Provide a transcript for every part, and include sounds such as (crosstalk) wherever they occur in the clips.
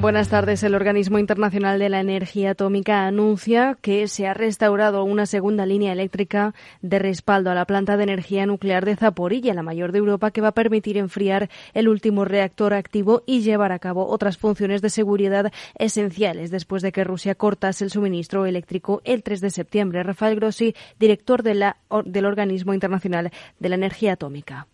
Buenas tardes. El Organismo Internacional de la Energía Atómica anuncia que se ha restaurado una segunda línea eléctrica de respaldo a la planta de energía nuclear de Zaporilla, la mayor de Europa, que va a permitir enfriar el último reactor activo y llevar a cabo otras funciones de seguridad esenciales después de que Rusia cortase el suministro eléctrico el 3 de septiembre. Rafael Grossi, director de la, del Organismo Internacional de la Energía Atómica.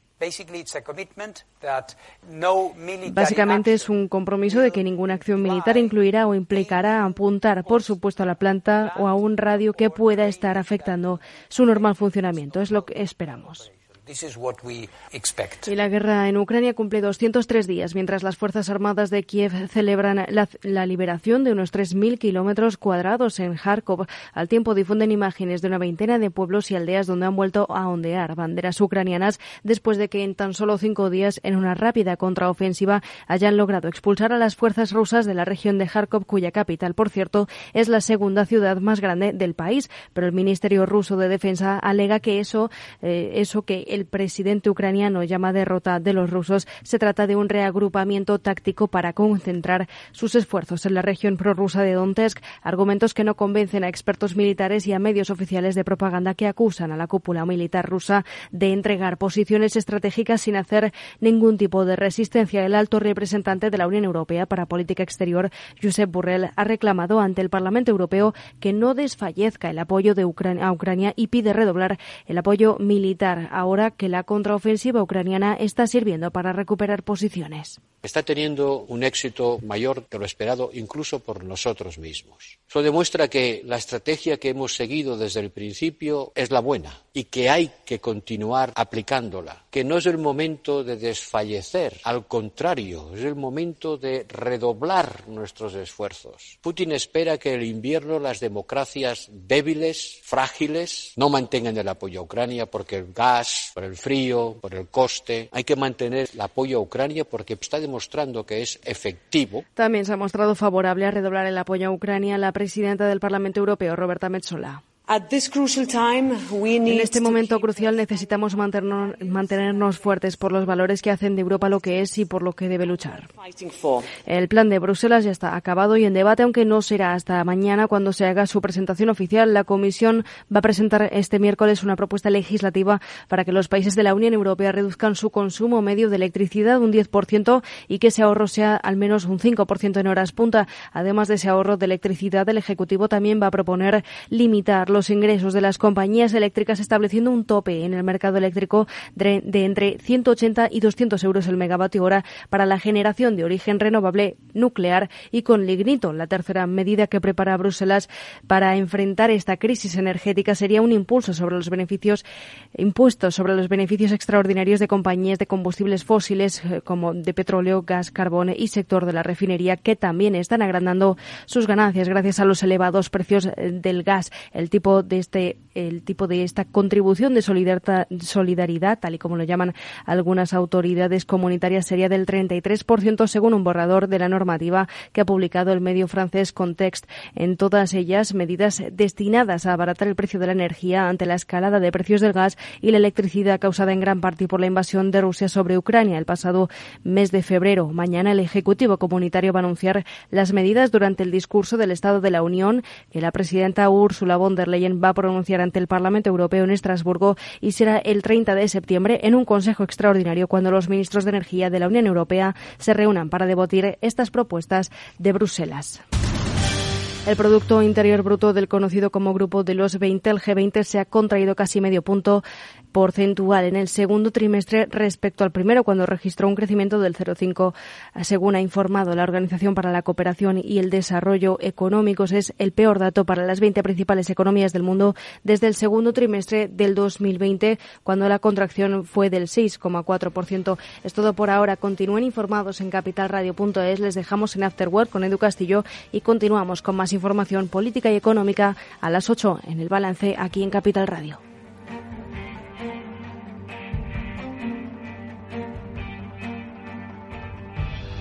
Básicamente es un compromiso de que ninguna acción militar incluirá o implicará apuntar, por supuesto, a la planta o a un radio que pueda estar afectando su normal funcionamiento. Es lo que esperamos. Y la guerra en Ucrania cumple 203 días, mientras las Fuerzas Armadas de Kiev celebran la, liberación de unos 3.000 kilómetros cuadrados en Kharkov. Al tiempo difunden imágenes de una veintena de pueblos y aldeas donde han vuelto a ondear banderas ucranianas después de que en tan solo cinco días, en una rápida contraofensiva, hayan logrado expulsar a las fuerzas rusas de la región de Kharkov, cuya capital, por cierto, es la segunda ciudad más grande del país. Pero el Ministerio ruso de Defensa alega que eso, eh, eso que el presidente ucraniano llama derrota de los rusos, se trata de un reagrupamiento táctico para concentrar sus esfuerzos en la región prorrusa de Donetsk, argumentos que no convencen a expertos militares y a medios oficiales de propaganda que acusan a la cúpula militar rusa de entregar posiciones estratégicas sin hacer ningún tipo de resistencia. El alto representante de la Unión Europea para Política Exterior, Josep Borrell, ha reclamado ante el Parlamento Europeo que no desfallezca el apoyo de a Ucrania y pide redoblar el apoyo militar. Ahora que la contraofensiva ucraniana está sirviendo para recuperar posiciones. Está teniendo un éxito mayor de lo esperado incluso por nosotros mismos. Eso demuestra que la estrategia que hemos seguido desde el principio es la buena y que hay que continuar aplicándola, que no es el momento de desfallecer, al contrario, es el momento de redoblar nuestros esfuerzos. Putin espera que el invierno las democracias débiles, frágiles, no mantengan el apoyo a Ucrania porque el gas, por el frío, por el coste. Hay que mantener el apoyo a Ucrania porque está demostrando que es efectivo. También se ha mostrado favorable a redoblar el apoyo a Ucrania la presidenta del Parlamento Europeo, Roberta Metsola. En este momento crucial necesitamos mantenernos, fuertes por los valores que hacen de Europa lo que es y por lo que debe luchar. El plan de Bruselas ya está acabado y en debate, aunque no será hasta mañana cuando se haga su presentación oficial. La Comisión va a presentar este miércoles una propuesta legislativa para que los países de la Unión Europea reduzcan su consumo medio de electricidad un 10% y que ese ahorro sea al menos un 5% en horas punta. Además de ese ahorro de electricidad, el Ejecutivo también va a proponer limitar los ingresos de las compañías eléctricas estableciendo un tope en el mercado eléctrico de, entre 180 y 200 euros el megavatio hora para la generación de origen renovable nuclear y con lignito. La tercera medida que prepara Bruselas para enfrentar esta crisis energética sería un impulso sobre los beneficios impuestos sobre los beneficios extraordinarios de compañías de combustibles fósiles eh, como de petróleo, gas, carbón y sector de la refinería que también están agrandando sus ganancias gracias a los elevados precios eh, del gas. El tipo de este el tipo de esta contribución de solidaridad, tal y como lo llaman algunas autoridades comunitarias, sería del 33% según un borrador de la normativa que ha publicado el medio francés Context. En todas ellas, medidas destinadas a abaratar el precio de la energía ante la escalada de precios del gas y la electricidad causada en gran parte por la invasión de Rusia sobre Ucrania el pasado mes de febrero. Mañana el Ejecutivo Comunitario va a anunciar las medidas durante el discurso del Estado de la Unión que la presidenta Ursula von der Leyen va a pronunciar ante el Parlamento Europeo en Estrasburgo y será el 30 de septiembre en un Consejo extraordinario cuando los ministros de Energía de la Unión Europea se reúnan para debatir estas propuestas de Bruselas. El Producto Interior Bruto del conocido como Grupo de los 20, el G20, se ha contraído casi medio punto porcentual en el segundo trimestre respecto al primero, cuando registró un crecimiento del 0,5, según ha informado la Organización para la Cooperación y el Desarrollo Económicos. Es el peor dato para las 20 principales economías del mundo desde el segundo trimestre del 2020, cuando la contracción fue del 6,4%. Es todo por ahora. Continúen informados en capitalradio.es. Les dejamos en Afterwork con Edu Castillo y continuamos con más información política y económica a las 8 en el balance aquí en Capital Radio.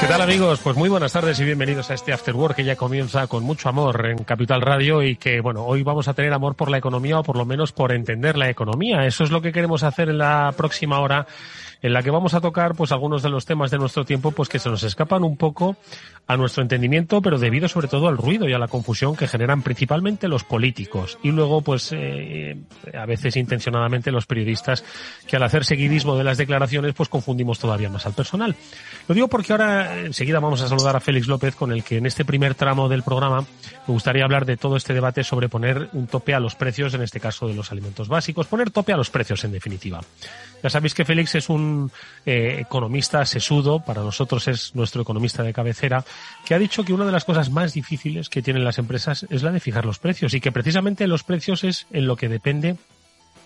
¿Qué tal amigos? Pues muy buenas tardes y bienvenidos a este After Work que ya comienza con mucho amor en Capital Radio y que bueno, hoy vamos a tener amor por la economía o por lo menos por entender la economía. Eso es lo que queremos hacer en la próxima hora en la que vamos a tocar pues algunos de los temas de nuestro tiempo pues que se nos escapan un poco a nuestro entendimiento, pero debido sobre todo al ruido y a la confusión que generan principalmente los políticos y luego pues eh, a veces intencionadamente los periodistas que al hacer seguidismo de las declaraciones pues confundimos todavía más al personal. Lo digo porque ahora enseguida vamos a saludar a Félix López con el que en este primer tramo del programa me gustaría hablar de todo este debate sobre poner un tope a los precios, en este caso de los alimentos básicos, poner tope a los precios en definitiva. Ya sabéis que Félix es un eh, economista sesudo, para nosotros es nuestro economista de cabecera, que ha dicho que una de las cosas más difíciles que tienen las empresas es la de fijar los precios y que precisamente los precios es en lo que depende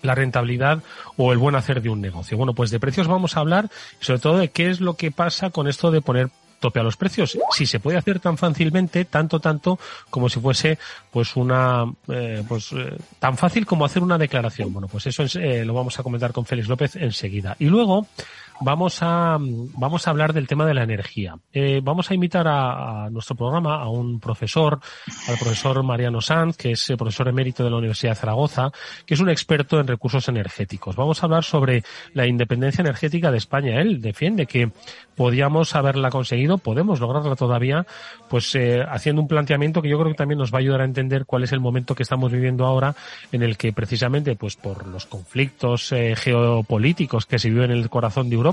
la rentabilidad o el buen hacer de un negocio. Bueno, pues de precios vamos a hablar, sobre todo de qué es lo que pasa con esto de poner tope a los precios. Si se puede hacer tan fácilmente, tanto, tanto, como si fuese pues una, eh, pues eh, tan fácil como hacer una declaración. Bueno, pues eso eh, lo vamos a comentar con Félix López enseguida. Y luego, vamos a, vamos a hablar del tema de la energía. Eh, vamos a invitar a, nuestro programa a un profesor, al profesor Mariano Sanz, que es profesor emérito de la Universidad de Zaragoza, que es un experto en recursos energéticos. Vamos a hablar sobre la independencia energética de España. Él defiende que podíamos haberla conseguido, podemos lograrla todavía, pues eh, haciendo un planteamiento que yo creo que también nos va a ayudar a entender cuál es el momento que estamos viviendo ahora, en el que precisamente, pues por los conflictos eh, geopolíticos que se viven en el corazón de Europa,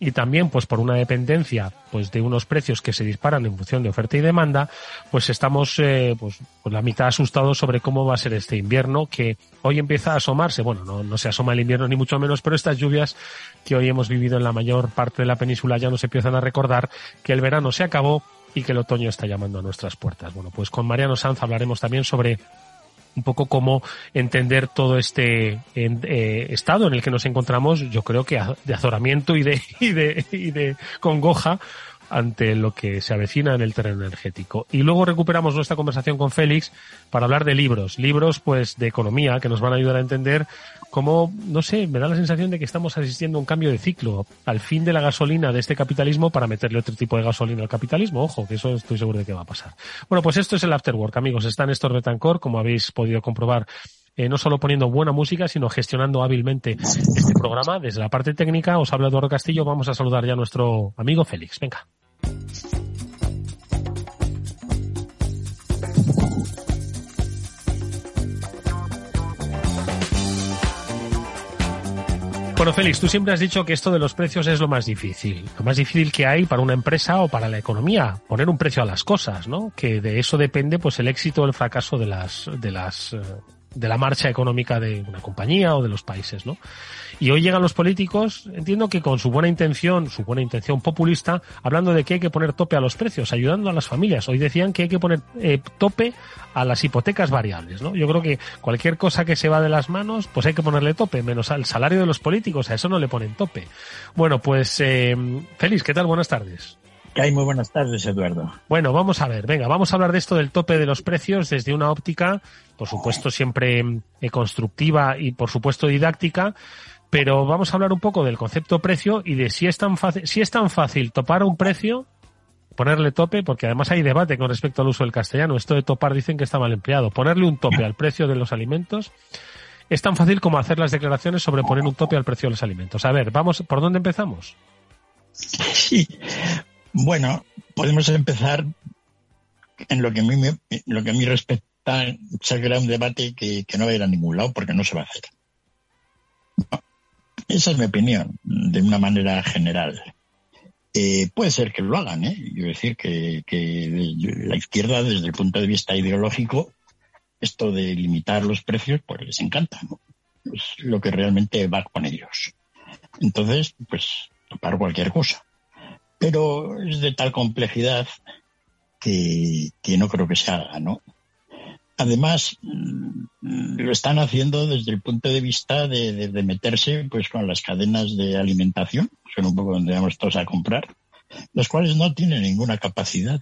y también pues por una dependencia pues de unos precios que se disparan en función de oferta y demanda, pues estamos eh, pues, pues la mitad asustados sobre cómo va a ser este invierno que hoy empieza a asomarse, bueno, no, no se asoma el invierno ni mucho menos, pero estas lluvias que hoy hemos vivido en la mayor parte de la península ya nos empiezan a recordar que el verano se acabó y que el otoño está llamando a nuestras puertas. Bueno, pues con Mariano Sanz hablaremos también sobre un poco cómo entender todo este eh, estado en el que nos encontramos, yo creo que de azoramiento y de, (laughs) y de, y de congoja ante lo que se avecina en el terreno energético. Y luego recuperamos nuestra conversación con Félix para hablar de libros, libros pues de economía que nos van a ayudar a entender cómo, no sé, me da la sensación de que estamos asistiendo a un cambio de ciclo, al fin de la gasolina de este capitalismo para meterle otro tipo de gasolina al capitalismo. Ojo, que eso estoy seguro de que va a pasar. Bueno, pues esto es el Afterwork, amigos. Está Néstor Betancourt, como habéis podido comprobar eh, no solo poniendo buena música, sino gestionando hábilmente este programa. Desde la parte técnica os habla Eduardo Castillo. Vamos a saludar ya a nuestro amigo Félix. Venga. Bueno, Félix, tú siempre has dicho que esto de los precios es lo más difícil. Lo más difícil que hay para una empresa o para la economía, poner un precio a las cosas, ¿no? Que de eso depende pues el éxito o el fracaso de las, de las, eh, de la marcha económica de una compañía o de los países, ¿no? Y hoy llegan los políticos, entiendo que con su buena intención, su buena intención populista, hablando de que hay que poner tope a los precios, ayudando a las familias. Hoy decían que hay que poner eh, tope a las hipotecas variables, ¿no? Yo creo que cualquier cosa que se va de las manos, pues hay que ponerle tope, menos al salario de los políticos, a eso no le ponen tope. Bueno, pues, eh, Félix, ¿qué tal? Buenas tardes. Muy buenas tardes, Eduardo. Bueno, vamos a ver, venga, vamos a hablar de esto del tope de los precios desde una óptica, por supuesto, siempre eh, constructiva y, por supuesto, didáctica, pero vamos a hablar un poco del concepto precio y de si es tan fácil, si es tan fácil topar un precio, ponerle tope, porque además hay debate con respecto al uso del castellano. Esto de topar dicen que está mal empleado. Ponerle un tope al precio de los alimentos es tan fácil como hacer las declaraciones sobre poner un tope al precio de los alimentos. A ver, vamos, ¿por dónde empezamos? (laughs) Sí, bueno, podemos empezar en lo que a mí, lo que a respecta, será un debate que, no va a ir a ningún lado porque no se va a hacer. esa es mi opinión, de una manera general. Eh, puede ser que lo hagan, ¿eh? Quiero decir que, la izquierda, desde el punto de vista ideológico, esto de limitar los precios, pues les encanta. Es lo que realmente va con ellos. Entonces, pues, topar cualquier cosa pero es de tal complejidad que, no creo que se haga, ¿no? Además, mm, lo están haciendo desde el punto de vista de, meterse pues con las cadenas de alimentación, son un poco donde vamos todos a comprar, las cuales no tienen ninguna capacidad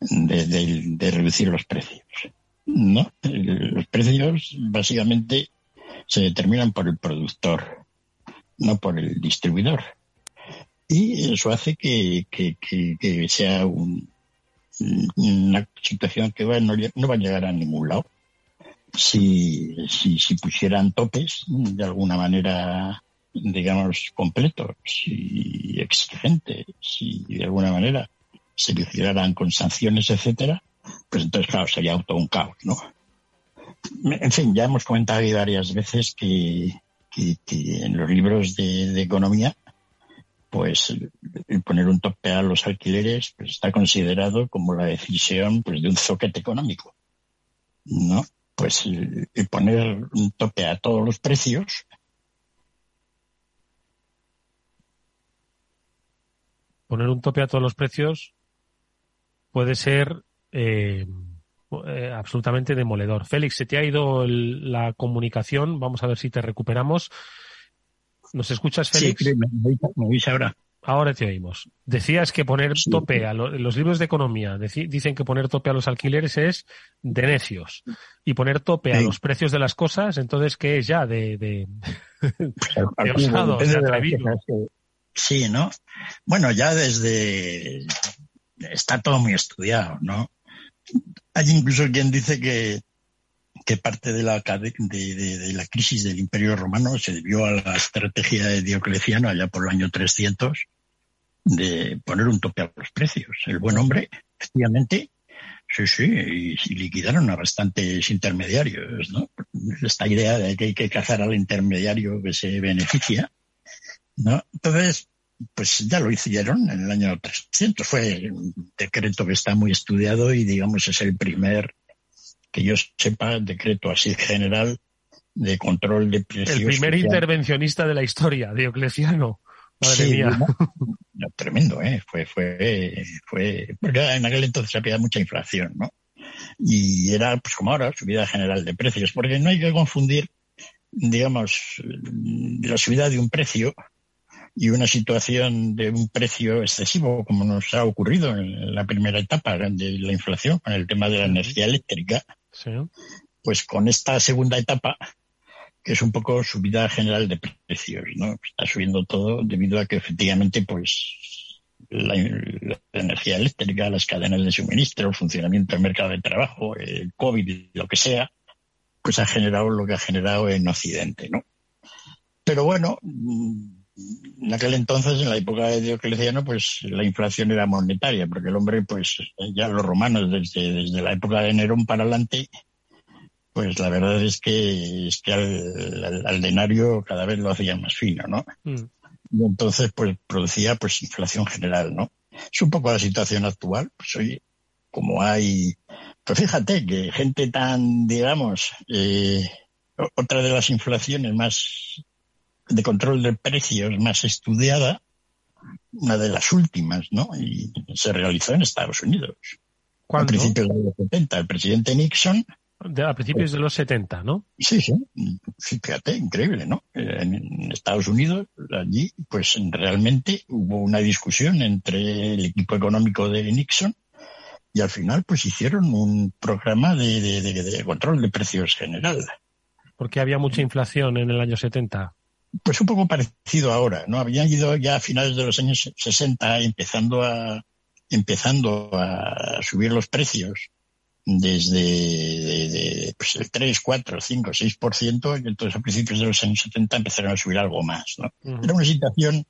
de, de reducir los precios. ¿no? Los precios básicamente se determinan por el productor, no por el distribuidor y eso hace que, sea una situación que va, no, va a llegar a ningún lado. Si, si, pusieran topes de alguna manera, digamos, completos y exigentes, si de alguna manera se vigilaran con sanciones, etcétera, pues entonces, claro, sería todo un caos, ¿no? En fin, ya hemos comentado varias veces que, en los libros de economía pues el poner un tope a los alquileres pues, está considerado como la decisión pues de un zoquete económico no pues el, poner un tope a todos los precios poner un tope a todos los precios puede ser eh, eh, absolutamente demoledor. Félix, se te ha ido la comunicación. Vamos a ver si te recuperamos. ¿Nos escuchas, Félix? Sí, me, me ahora. Ahora te oímos. Decías que poner tope a los libros de economía dicen que poner tope a los alquileres es de necios y poner tope a los precios de las cosas, entonces qué es ya de de, de osado, Sí, ¿no? Bueno, ya desde está todo muy estudiado, ¿no? Hay incluso quien dice que que parte de la, de, la crisis del Imperio Romano se debió a la estrategia de Diocleciano allá por el año 300 de poner un tope a los precios. El buen hombre, efectivamente, sí, sí, y, liquidaron a bastantes intermediarios, ¿no? Esta idea de que hay que cazar al intermediario que se beneficia, ¿no? Entonces, pues ya lo hicieron en el año 300. Fue un decreto que está muy estudiado y, digamos, es el primer que yo sepa, decreto así general de control de precios. El primer intervencionista de la historia, Diocleciano. Madre mía. (laughs) tremendo, ¿eh? Fue, fue, fue, porque en aquel entonces había mucha inflación, ¿no? Y era, pues como ahora, subida general de precios, porque no hay que confundir, digamos, la subida de un precio y una situación de un precio excesivo, como nos ha ocurrido en la primera etapa de la inflación, con el tema de la energía eléctrica, pues con esta segunda etapa, que es un poco subida general de precios, ¿no? Está subiendo todo debido a que efectivamente, pues, la, energía eléctrica, las cadenas de suministro, el funcionamiento del mercado de trabajo, el COVID, lo que sea, pues ha generado lo que ha generado en Occidente, ¿no? Pero bueno, en aquel entonces, en la época de Diocleciano, pues la inflación era monetaria, porque el hombre, pues ya los romanos, desde, desde la época de Nerón para adelante, pues la verdad es que, es que al, denario cada vez lo hacía más fino, ¿no? Mm. Y entonces, pues producía pues inflación general, ¿no? Es un poco la situación actual, pues oye, como hay, pues fíjate que gente tan, digamos, eh, otra de las inflaciones más de control de precios más estudiada, una de las últimas, ¿no? Y se realizó en Estados Unidos. ¿Cuándo? A principios de los 70, el presidente Nixon. De, a principios de los 70, ¿no? Sí, sí, fíjate, increíble, ¿no? En Estados Unidos, allí, pues realmente hubo una discusión entre el equipo económico de Nixon y al final, pues hicieron un programa de, de control de precios general. Porque había mucha inflación en el año 70. Pues un poco parecido ahora, ¿no? Habían ido ya a finales de los años 60 empezando a empezando a subir los precios desde de, de, pues el 3, 4, 5, 6%, y entonces a principios de los años 70 empezaron a subir algo más. ¿no? Uh -huh. Era una situación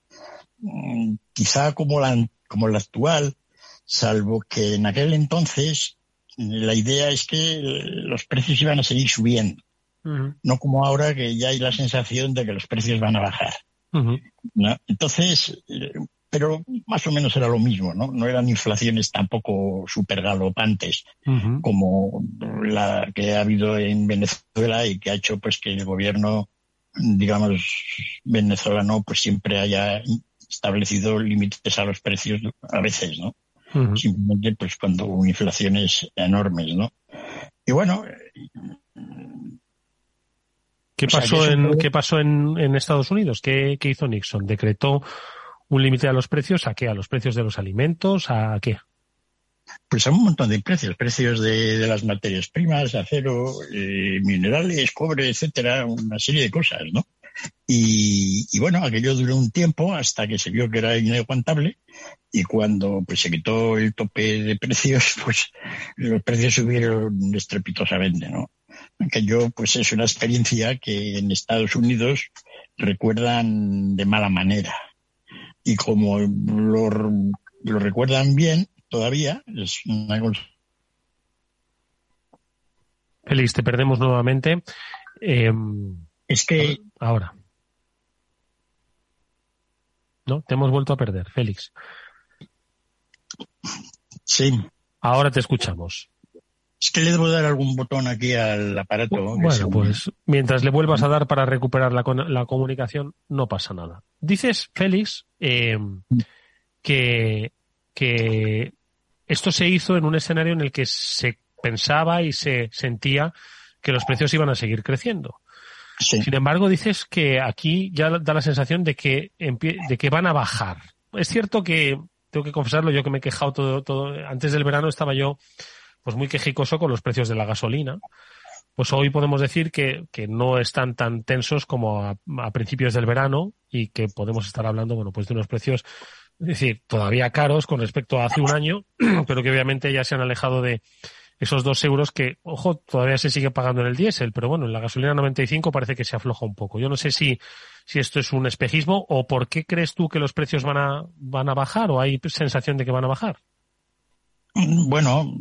mmm, quizá como la, como la actual, salvo que en aquel entonces la idea es que los precios iban a seguir subiendo. Uh -huh. No como ahora que ya hay la sensación de que los precios van a bajar. Uh -huh. ¿no? Entonces, pero más o menos era lo mismo, ¿no? No eran inflaciones tampoco súper galopantes uh -huh. como la que ha habido en Venezuela y que ha hecho pues que el gobierno, digamos, venezolano pues siempre haya establecido límites a los precios a veces, ¿no? Uh -huh. Simplemente pues cuando hubo inflaciones enormes, ¿no? Y bueno, ¿Qué pasó, sea, en, ¿qué pasó en, en Estados Unidos? ¿Qué, ¿Qué, hizo Nixon? ¿Decretó un límite a los precios? ¿A qué? ¿A los precios de los alimentos? ¿A qué? Pues a un montón de precios, precios de, de las materias primas, acero, eh, minerales, cobre, etcétera, una serie de cosas, ¿no? Y, y, bueno, aquello duró un tiempo hasta que se vio que era inaguantable y cuando pues se quitó el tope de precios, (laughs) pues los precios subieron estrepitosamente, ¿no? Aquello pues es una experiencia que en Estados Unidos recuerdan de mala manera y como lo, lo recuerdan bien todavía, es una cosa. Félix, te perdemos nuevamente. Eh, es que. Ahora. No, te hemos vuelto a perder, Félix. Sí. Ahora te escuchamos. Es que le debo dar algún botón aquí al aparato. Bueno, pues mientras le vuelvas a dar para recuperar la, la comunicación, no pasa nada. Dices, Félix, eh, que, que esto se hizo en un escenario en el que se pensaba y se sentía que los precios iban a seguir creciendo. Sí. Sin embargo, dices que aquí ya da la sensación de que, de que van a bajar. Es cierto que, tengo que confesarlo, yo que me he quejado todo, todo, antes del verano estaba yo pues muy quejicoso con los precios de la gasolina. Pues hoy podemos decir que, que no están tan tensos como a, principios del verano y que podemos estar hablando, bueno, pues de unos precios, es decir, todavía caros con respecto a hace un año, (clears throat) pero que obviamente ya se han alejado de esos dos euros que, ojo, todavía se sigue pagando en el diésel, pero bueno, en la gasolina 95 parece que se afloja un poco. Yo no sé si, si esto es un espejismo o por qué crees tú que los precios van a, van a bajar o hay sensación de que van a bajar. Bueno,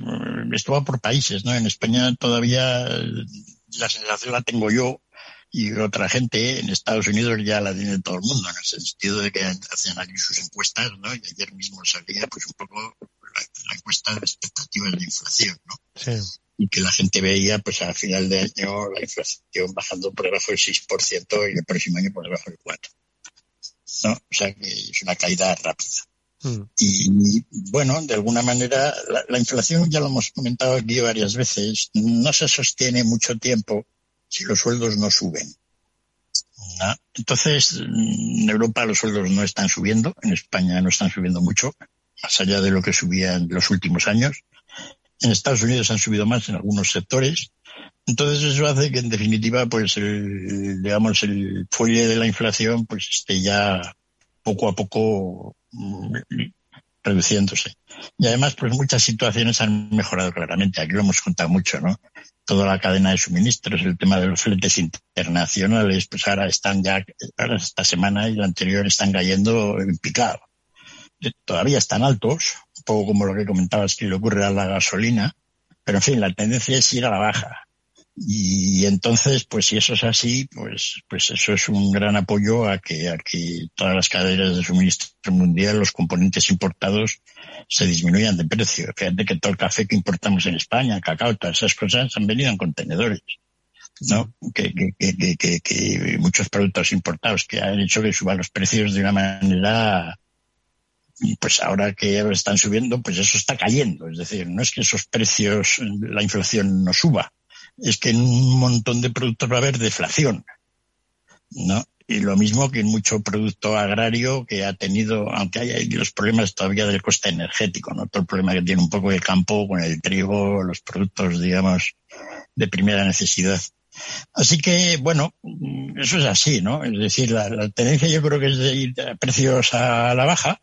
esto va por países, ¿no? En España todavía la sensación la tengo yo y otra gente. En Estados Unidos ya la tiene todo el mundo, en el sentido de que hacen aquí sus encuestas, ¿no? Y ayer mismo salía, pues un poco la, la encuesta de expectativas de inflación, ¿no? Sí. Y que la gente veía, pues a final de año la inflación bajando por debajo del 6% y el próximo año por debajo del 4%. ¿No? O sea que es una caída rápida. Mm. Y bueno, de alguna manera, la, la, inflación, ya lo hemos comentado aquí varias veces, no se sostiene mucho tiempo si los sueldos no suben. ¿no? Entonces, en Europa los sueldos no están subiendo, en España no están subiendo mucho, más allá de lo que subían los últimos años. En Estados Unidos han subido más en algunos sectores. Entonces eso hace que en definitiva, pues el, digamos, el fuelle de la inflación, pues esté ya poco a poco reduciéndose. Y además, pues muchas situaciones han mejorado claramente. Aquí lo hemos contado mucho, ¿no? Toda la cadena de suministros, el tema de los fletes internacionales, pues ahora están ya, ahora esta semana y la anterior están cayendo en picado. Todavía están altos, un poco como lo que comentabas que le ocurre a la gasolina, pero en fin, la tendencia es ir a la baja. Y entonces, pues si eso es así, pues, pues eso es un gran apoyo a que, a que todas las cadenas de suministro mundial, los componentes importados, se disminuyan de precio. Fíjate que todo el café que importamos en España, cacao, todas esas cosas han venido en contenedores. ¿no? Que, que, que, que, que muchos productos importados que han hecho que suban los precios de una manera pues ahora que están subiendo, pues eso está cayendo. Es decir, no es que esos precios, la inflación no suba, es que en un montón de productos va a haber deflación, ¿no? Y lo mismo que en mucho producto agrario que ha tenido, aunque hay los problemas todavía del coste energético, ¿no? Todo el problema que tiene un poco el campo con el trigo, los productos, digamos, de primera necesidad. Así que, bueno, eso es así, ¿no? Es decir, la, la tendencia yo creo que es de ir a precios a la baja,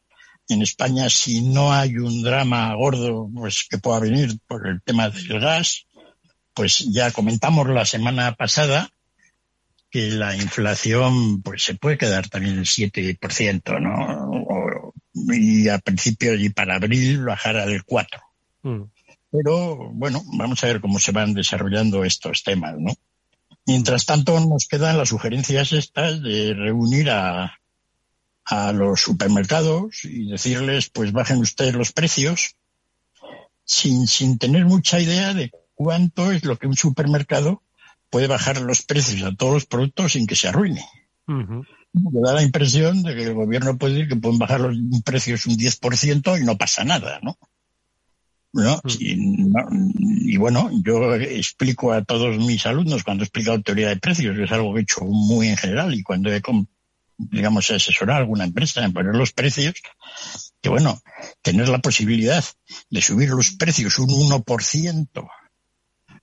en España, si no hay un drama gordo pues que pueda venir por el tema del gas, pues ya comentamos la semana pasada que la inflación pues se puede quedar también en el 7%, ¿no? y a principio y para abril bajar al 4%. Mm. Pero bueno, vamos a ver cómo se van desarrollando estos temas, ¿no? Mientras tanto, nos quedan las sugerencias estas de reunir a, a los supermercados y decirles, pues bajen ustedes los precios, sin, sin tener mucha idea de cuánto es lo que un supermercado puede bajar los precios a todos los productos sin que se arruine. Me da la impresión de que el gobierno puede decir que pueden bajar los precios un 10% y no pasa nada, ¿no? ¿No? y bueno, yo explico a todos mis alumnos cuando he explicado teoría de precios, que es algo que he hecho muy en general, y cuando he, digamos, asesorar a alguna empresa en poner los precios, que bueno, tener la posibilidad de subir los precios un 1%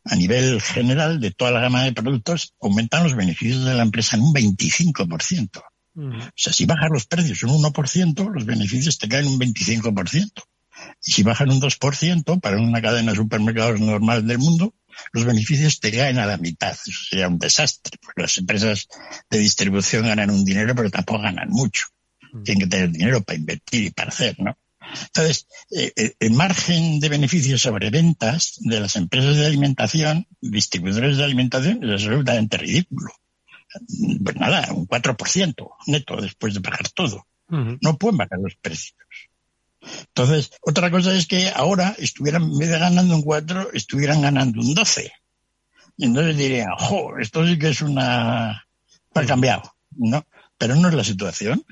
a nivel general de toda la gama de productos, aumentan los beneficios de la empresa en un 25%. Mm. O sea, si bajan los precios un 1%, los beneficios te caen un 25%. Y si bajan un 2% para una cadena de supermercados normal del mundo, los beneficios te caen a la mitad. Eso sería un desastre, porque las empresas de distribución ganan un dinero, pero tampoco ganan mucho. Mm. Tienen que tener dinero para invertir y para hacer, ¿no? Entonces, eh, eh, el margen de beneficios sobre ventas de las empresas de alimentación, distribuidores de alimentación, es absolutamente ridículo. Pues nada, un 4% neto después de pagar todo. No pueden bajar los precios. Entonces, otra cosa es que ahora estuvieran, en vez de ganando un 4, estuvieran ganando un 12. Y entonces dirían, jo, esto sí que es una... Ha cambiado, ¿no? Pero no es la situación.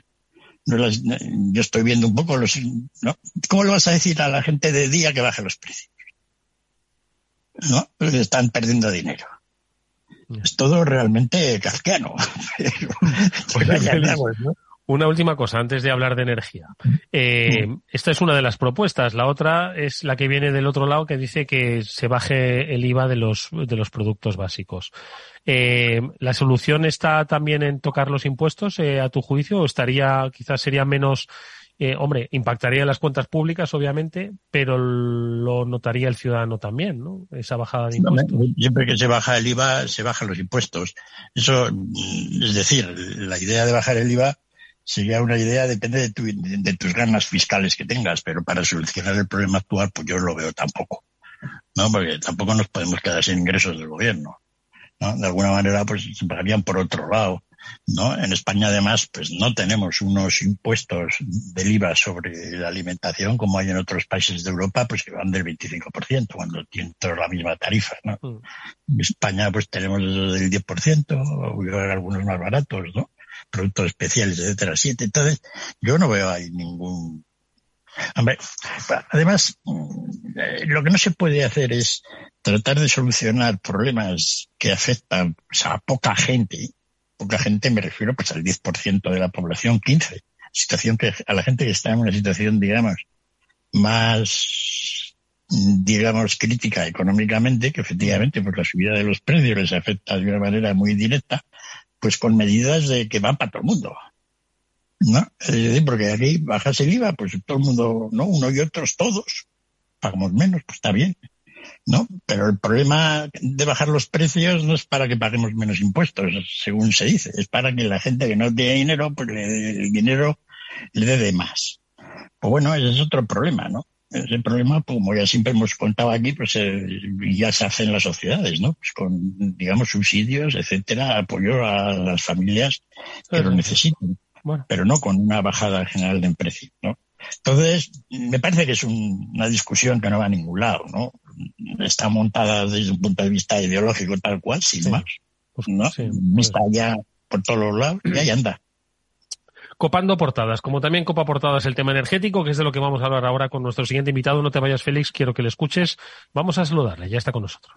No es Yo estoy viendo un poco los... ¿no? ¿Cómo le vas a decir a la gente de día que baje los precios? ¿No? Porque están perdiendo dinero. Es todo realmente kafkiano. (laughs) pues allá ¿no? Una última cosa antes de hablar de energía. Eh, esta es una de las propuestas. La otra es la que viene del otro lado que dice que se baje el IVA de los, de los productos básicos. Eh, ¿La solución está también en tocar los impuestos eh, a tu juicio o estaría, quizás sería menos, hombre, impactaría en las cuentas públicas obviamente, pero lo notaría el ciudadano también, ¿no? Esa bajada de impuestos. Siempre que se baja el IVA, se bajan los impuestos. Eso, es decir, la idea de bajar el IVA sería una idea, depende de, tu, de, tus ganas fiscales que tengas, pero para solucionar el problema actual, pues yo lo veo tampoco. ¿no? Porque tampoco nos podemos quedar sin ingresos del gobierno. ¿no? De alguna manera, pues se pagarían por otro lado. ¿no? En España, además, pues no tenemos unos impuestos del IVA sobre la alimentación como hay en otros países de Europa, pues que van del 25%, cuando tienen toda la misma tarifa, ¿no? Mm. En España, pues tenemos del 10%, algunos más baratos, ¿no? Productos especiales, etcétera, siete. Entonces, yo no veo ahí ningún. Hombre, además, mm, lo que no se puede hacer es tratar de solucionar problemas que afectan pues, a poca gente. Poca gente me refiero pues al 10% de la población, 15. Situación que a la gente que está en una situación, digamos, más digamos, crítica económicamente, que efectivamente pues la subida de los precios les afecta de una manera muy directa, pues con medidas de que van para todo el mundo. ¿No? Es decir, porque aquí bajas el IVA, pues todo el mundo, ¿no? Uno y otros, todos. Pagamos menos, pues está bien. ¿No? Pero el problema de bajar los precios no es para que paguemos menos impuestos, según se dice. Es para que la gente que no tiene dinero, pues el dinero le dé de más. Pues bueno, ese es otro problema, ¿no? Ese problema, pues, como ya siempre hemos contado aquí, pues eh, ya se hace en las sociedades, ¿no? Pues con, digamos, subsidios, etcétera, apoyo a las familias que lo necesiten, pero no con una bajada general de precio, ¿no? Entonces, me parece que es una discusión que no va a ningún lado, ¿no? Está montada desde un punto de vista ideológico tal cual, sin más, pues, ¿no? Está ya por todos los lados y ahí anda copando portadas, como también copa portadas el tema energético, que es de lo que vamos a hablar ahora con nuestro siguiente invitado. No te vayas, Félix, quiero que le escuches. Vamos a saludarle, ya está con nosotros.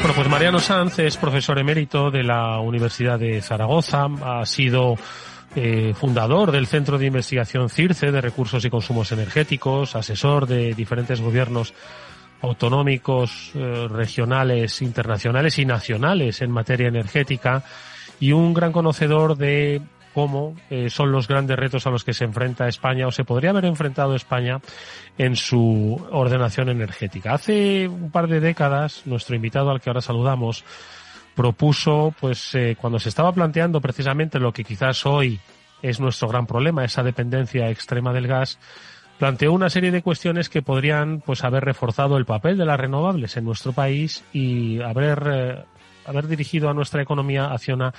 Bueno, pues Mariano Sanz es profesor emérito de la Universidad de Zaragoza, ha sido eh, fundador del Centro de Investigación CIRCE de Recursos y Consumos Energéticos, asesor de diferentes gobiernos autonómicos, eh, regionales, internacionales y nacionales en materia energética y un gran conocedor de cómo eh, son los grandes retos a los que se enfrenta España o se podría haber enfrentado España en su ordenación energética. Hace un par de décadas, nuestro invitado al que ahora saludamos, propuso, pues eh, cuando se estaba planteando precisamente lo que quizás hoy es nuestro gran problema, esa dependencia extrema del gas, planteó una serie de cuestiones que podrían pues haber reforzado el papel de las renovables en nuestro país y haber, eh, haber dirigido a nuestra economía hacia una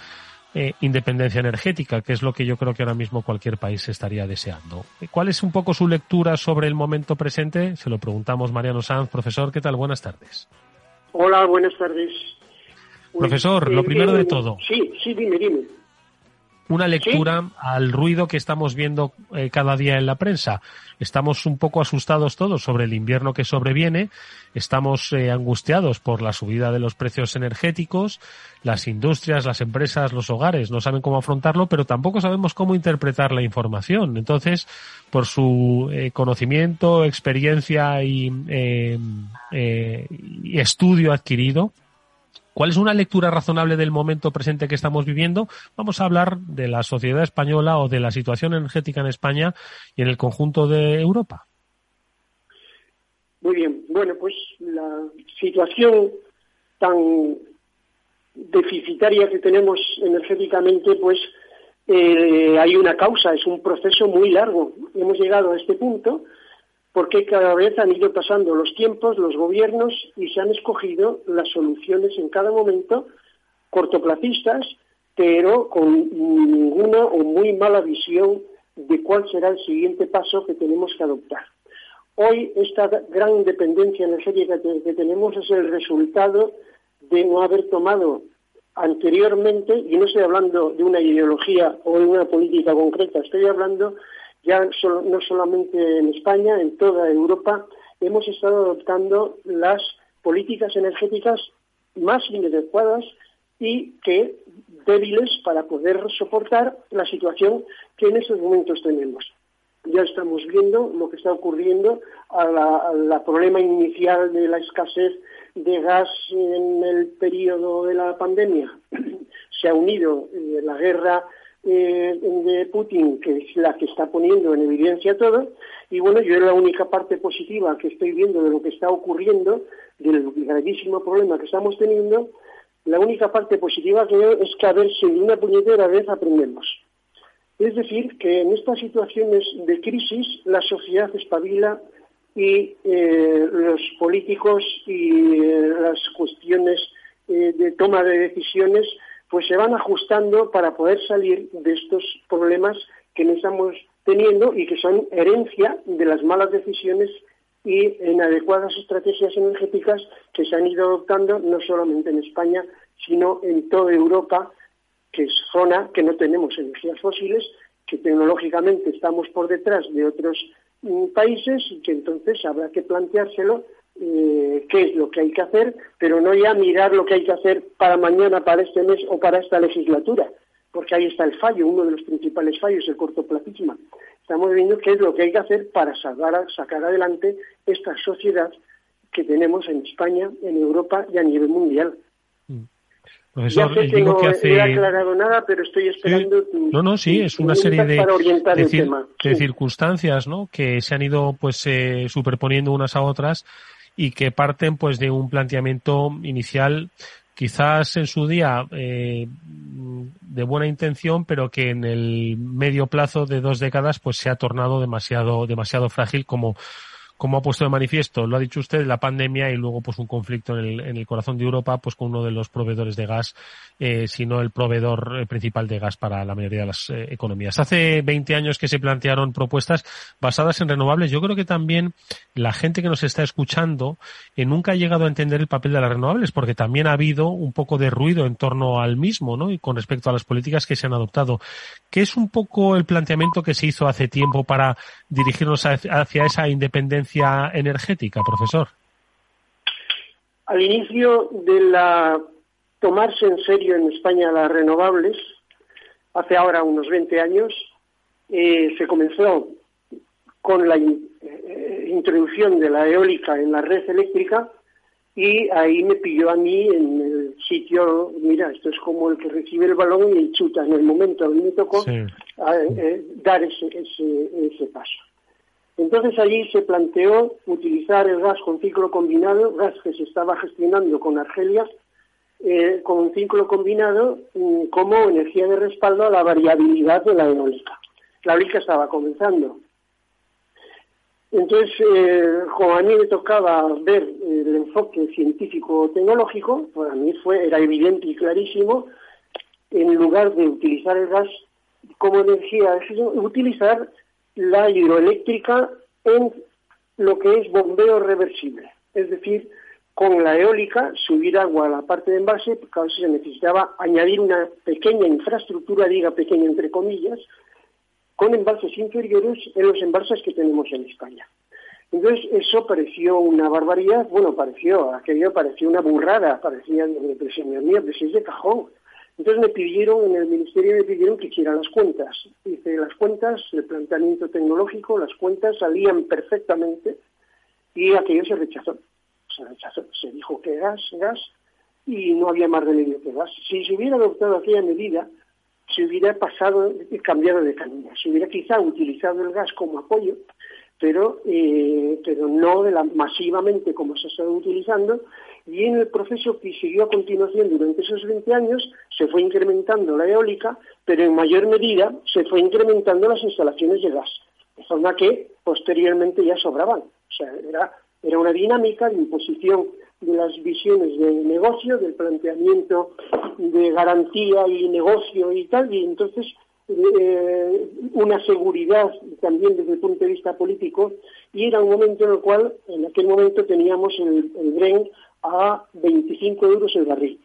eh, independencia energética, que es lo que yo creo que ahora mismo cualquier país estaría deseando. ¿Cuál es un poco su lectura sobre el momento presente? Se lo preguntamos Mariano Sanz, profesor, ¿qué tal? Buenas tardes. Hola, buenas tardes. Profesor, lo primero de todo. Sí, sí, dime, dime. Una lectura al ruido que estamos viendo eh, cada día en la prensa. Estamos un poco asustados todos sobre el invierno que sobreviene, estamos eh, angustiados por la subida de los precios energéticos, las industrias, las empresas, los hogares no saben cómo afrontarlo, pero tampoco sabemos cómo interpretar la información. Entonces, por su eh, conocimiento, experiencia y, y estudio adquirido, ¿Cuál es una lectura razonable del momento presente que estamos viviendo? Vamos a hablar de la sociedad española o de la situación energética en España y en el conjunto de Europa. Muy bien. Bueno, pues la situación tan deficitaria que tenemos energéticamente, pues eh, hay una causa, es un proceso muy largo. Hemos llegado a este punto porque cada vez han ido pasando los tiempos, los gobiernos y se han escogido las soluciones en cada momento cortoplacistas, pero con ninguna o muy mala visión de cuál será el siguiente paso que tenemos que adoptar. Hoy esta gran dependencia energética que, tenemos es el resultado de no haber tomado anteriormente, y no estoy hablando de una ideología o de una política concreta, estoy hablando ya no solamente en España, en toda Europa, hemos estado adoptando las políticas energéticas más inadecuadas y que débiles para poder soportar la situación que en estos momentos tenemos. Ya estamos viendo lo que está ocurriendo al problema inicial de la escasez de gas en el periodo de la pandemia. (clears throat) Se ha unido eh, la guerra eh, de Putin, que es la que está poniendo en evidencia todo, y bueno, yo la única parte positiva que estoy viendo de lo que está ocurriendo, del gravísimo problema que estamos teniendo, la única parte positiva que veo es que a ver si de una puñetera vez aprendemos. Es decir, que en estas situaciones de crisis la sociedad espabila y eh, los políticos y eh, las cuestiones de toma de decisiones pues se van ajustando para poder salir de estos problemas que no estamos teniendo y que son herencia de las malas decisiones y inadecuadas estrategias energéticas que se han ido adoptando no solamente en España, sino en toda Europa, que es zona que no tenemos energías fósiles, que tecnológicamente estamos por detrás de otros mm, países y que entonces habrá que planteárselo eh, qué es lo que hay que hacer, pero no ya mirar lo que hay que hacer para mañana, para este mes o para esta legislatura, porque ahí está el fallo, uno de los principales fallos, el cortoplacismo. Estamos viendo qué es lo que hay que hacer para salvar, sacar adelante esta sociedad que tenemos en España, en Europa y a nivel mundial. Mm. Profesor, ya sé que no hace... he aclarado nada, pero estoy esperando No, no, sí, es una serie de, de, circunstancias ¿no? que se han ido pues eh, superponiendo unas a otras y que parten pues de un planteamiento inicial quizás en su día eh, de buena intención, pero que en el medio plazo de dos décadas pues se ha tornado demasiado demasiado frágil como como ha puesto de manifiesto, lo ha dicho usted, la pandemia y luego pues un conflicto en el, en el corazón de Europa pues con uno de los proveedores de gas, eh, sino el proveedor eh, principal de gas para la mayoría de las eh, economías. Hace 20 años que se plantearon propuestas basadas en renovables. Yo creo que también la gente que nos está escuchando eh, nunca ha llegado a entender el papel de las renovables porque también ha habido un poco de ruido en torno al mismo, ¿no? Y con respecto a las políticas que se han adoptado. ¿Qué es un poco el planteamiento que se hizo hace tiempo para dirigirnos hacia esa independencia energética, profesor? Al inicio de la tomarse en serio en España las renovables, hace ahora unos 20 años, eh, se comenzó con la eh, introducción de la eólica en la red eléctrica y ahí me pilló a mí en el sitio, mira, esto es como el que recibe el balón y chuta en el momento, a mí me tocó eh, dar ese, ese paso. Entonces allí se planteó utilizar el gas con ciclo combinado, gas que se estaba gestionando con Argelia, eh, con ciclo combinado mm, como energía de respaldo a la variabilidad de la eólica. La eólica estaba comenzando. Entonces, eh, como a mí me tocaba ver el enfoque científico-tecnológico, para mí fue, era evidente y clarísimo, en lugar de utilizar el gas como energía, utilizar la hidroeléctrica en lo que es bombeo reversible, es decir, con la eólica subir agua a la parte de embalse, porque se necesitaba añadir una pequeña infraestructura, diga pequeña entre comillas, con embalses inferiores en los embalses que tenemos en España. Entonces eso pareció una barbaridad, bueno, pareció, aquello pareció una burrada, parecía, señor mío, pues es de cajón. Entonces me pidieron, en el ministerio me pidieron que hiciera las cuentas. Hice las cuentas, el planteamiento tecnológico, las cuentas salían perfectamente y aquello se rechazó. Se rechazó, se dijo que gas, gas, y no había más remedio que gas. Si se hubiera adoptado aquella medida, se hubiera pasado, cambiado de camino. Se hubiera quizá utilizado el gas como apoyo, pero, eh, pero no de la, masivamente como se estado utilizando, y en el proceso que siguió a continuación durante esos 20 años se fue incrementando la eólica, pero en mayor medida se fue incrementando las instalaciones de gas, de forma que posteriormente ya sobraban. O sea, era, era una dinámica de imposición de las visiones de negocio, del planteamiento de garantía y negocio y tal, y entonces eh, una seguridad también desde el punto de vista político, y era un momento en el cual, en aquel momento teníamos el, el Bren a 25 euros el barril.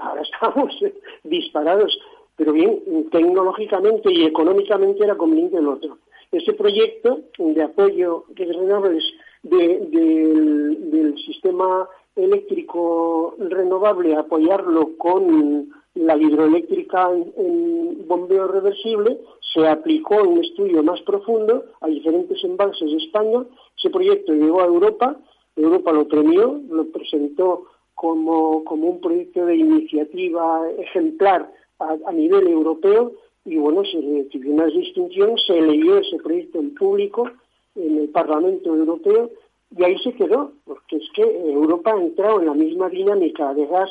Ahora estamos (laughs) disparados, pero bien, tecnológicamente y económicamente era conveniente el otro. Ese proyecto de apoyo de renovables del, sistema eléctrico renovable, apoyarlo con la hidroeléctrica en, bombeo reversible, se aplicó en un estudio más profundo a diferentes embalses de España. Ese proyecto llegó a Europa Europa lo premió, lo presentó como, un proyecto de iniciativa ejemplar a, nivel europeo y bueno, se recibió una distinción, se leyó ese proyecto en público en el Parlamento Europeo y ahí se quedó, porque es que Europa ha entrado en la misma dinámica de gas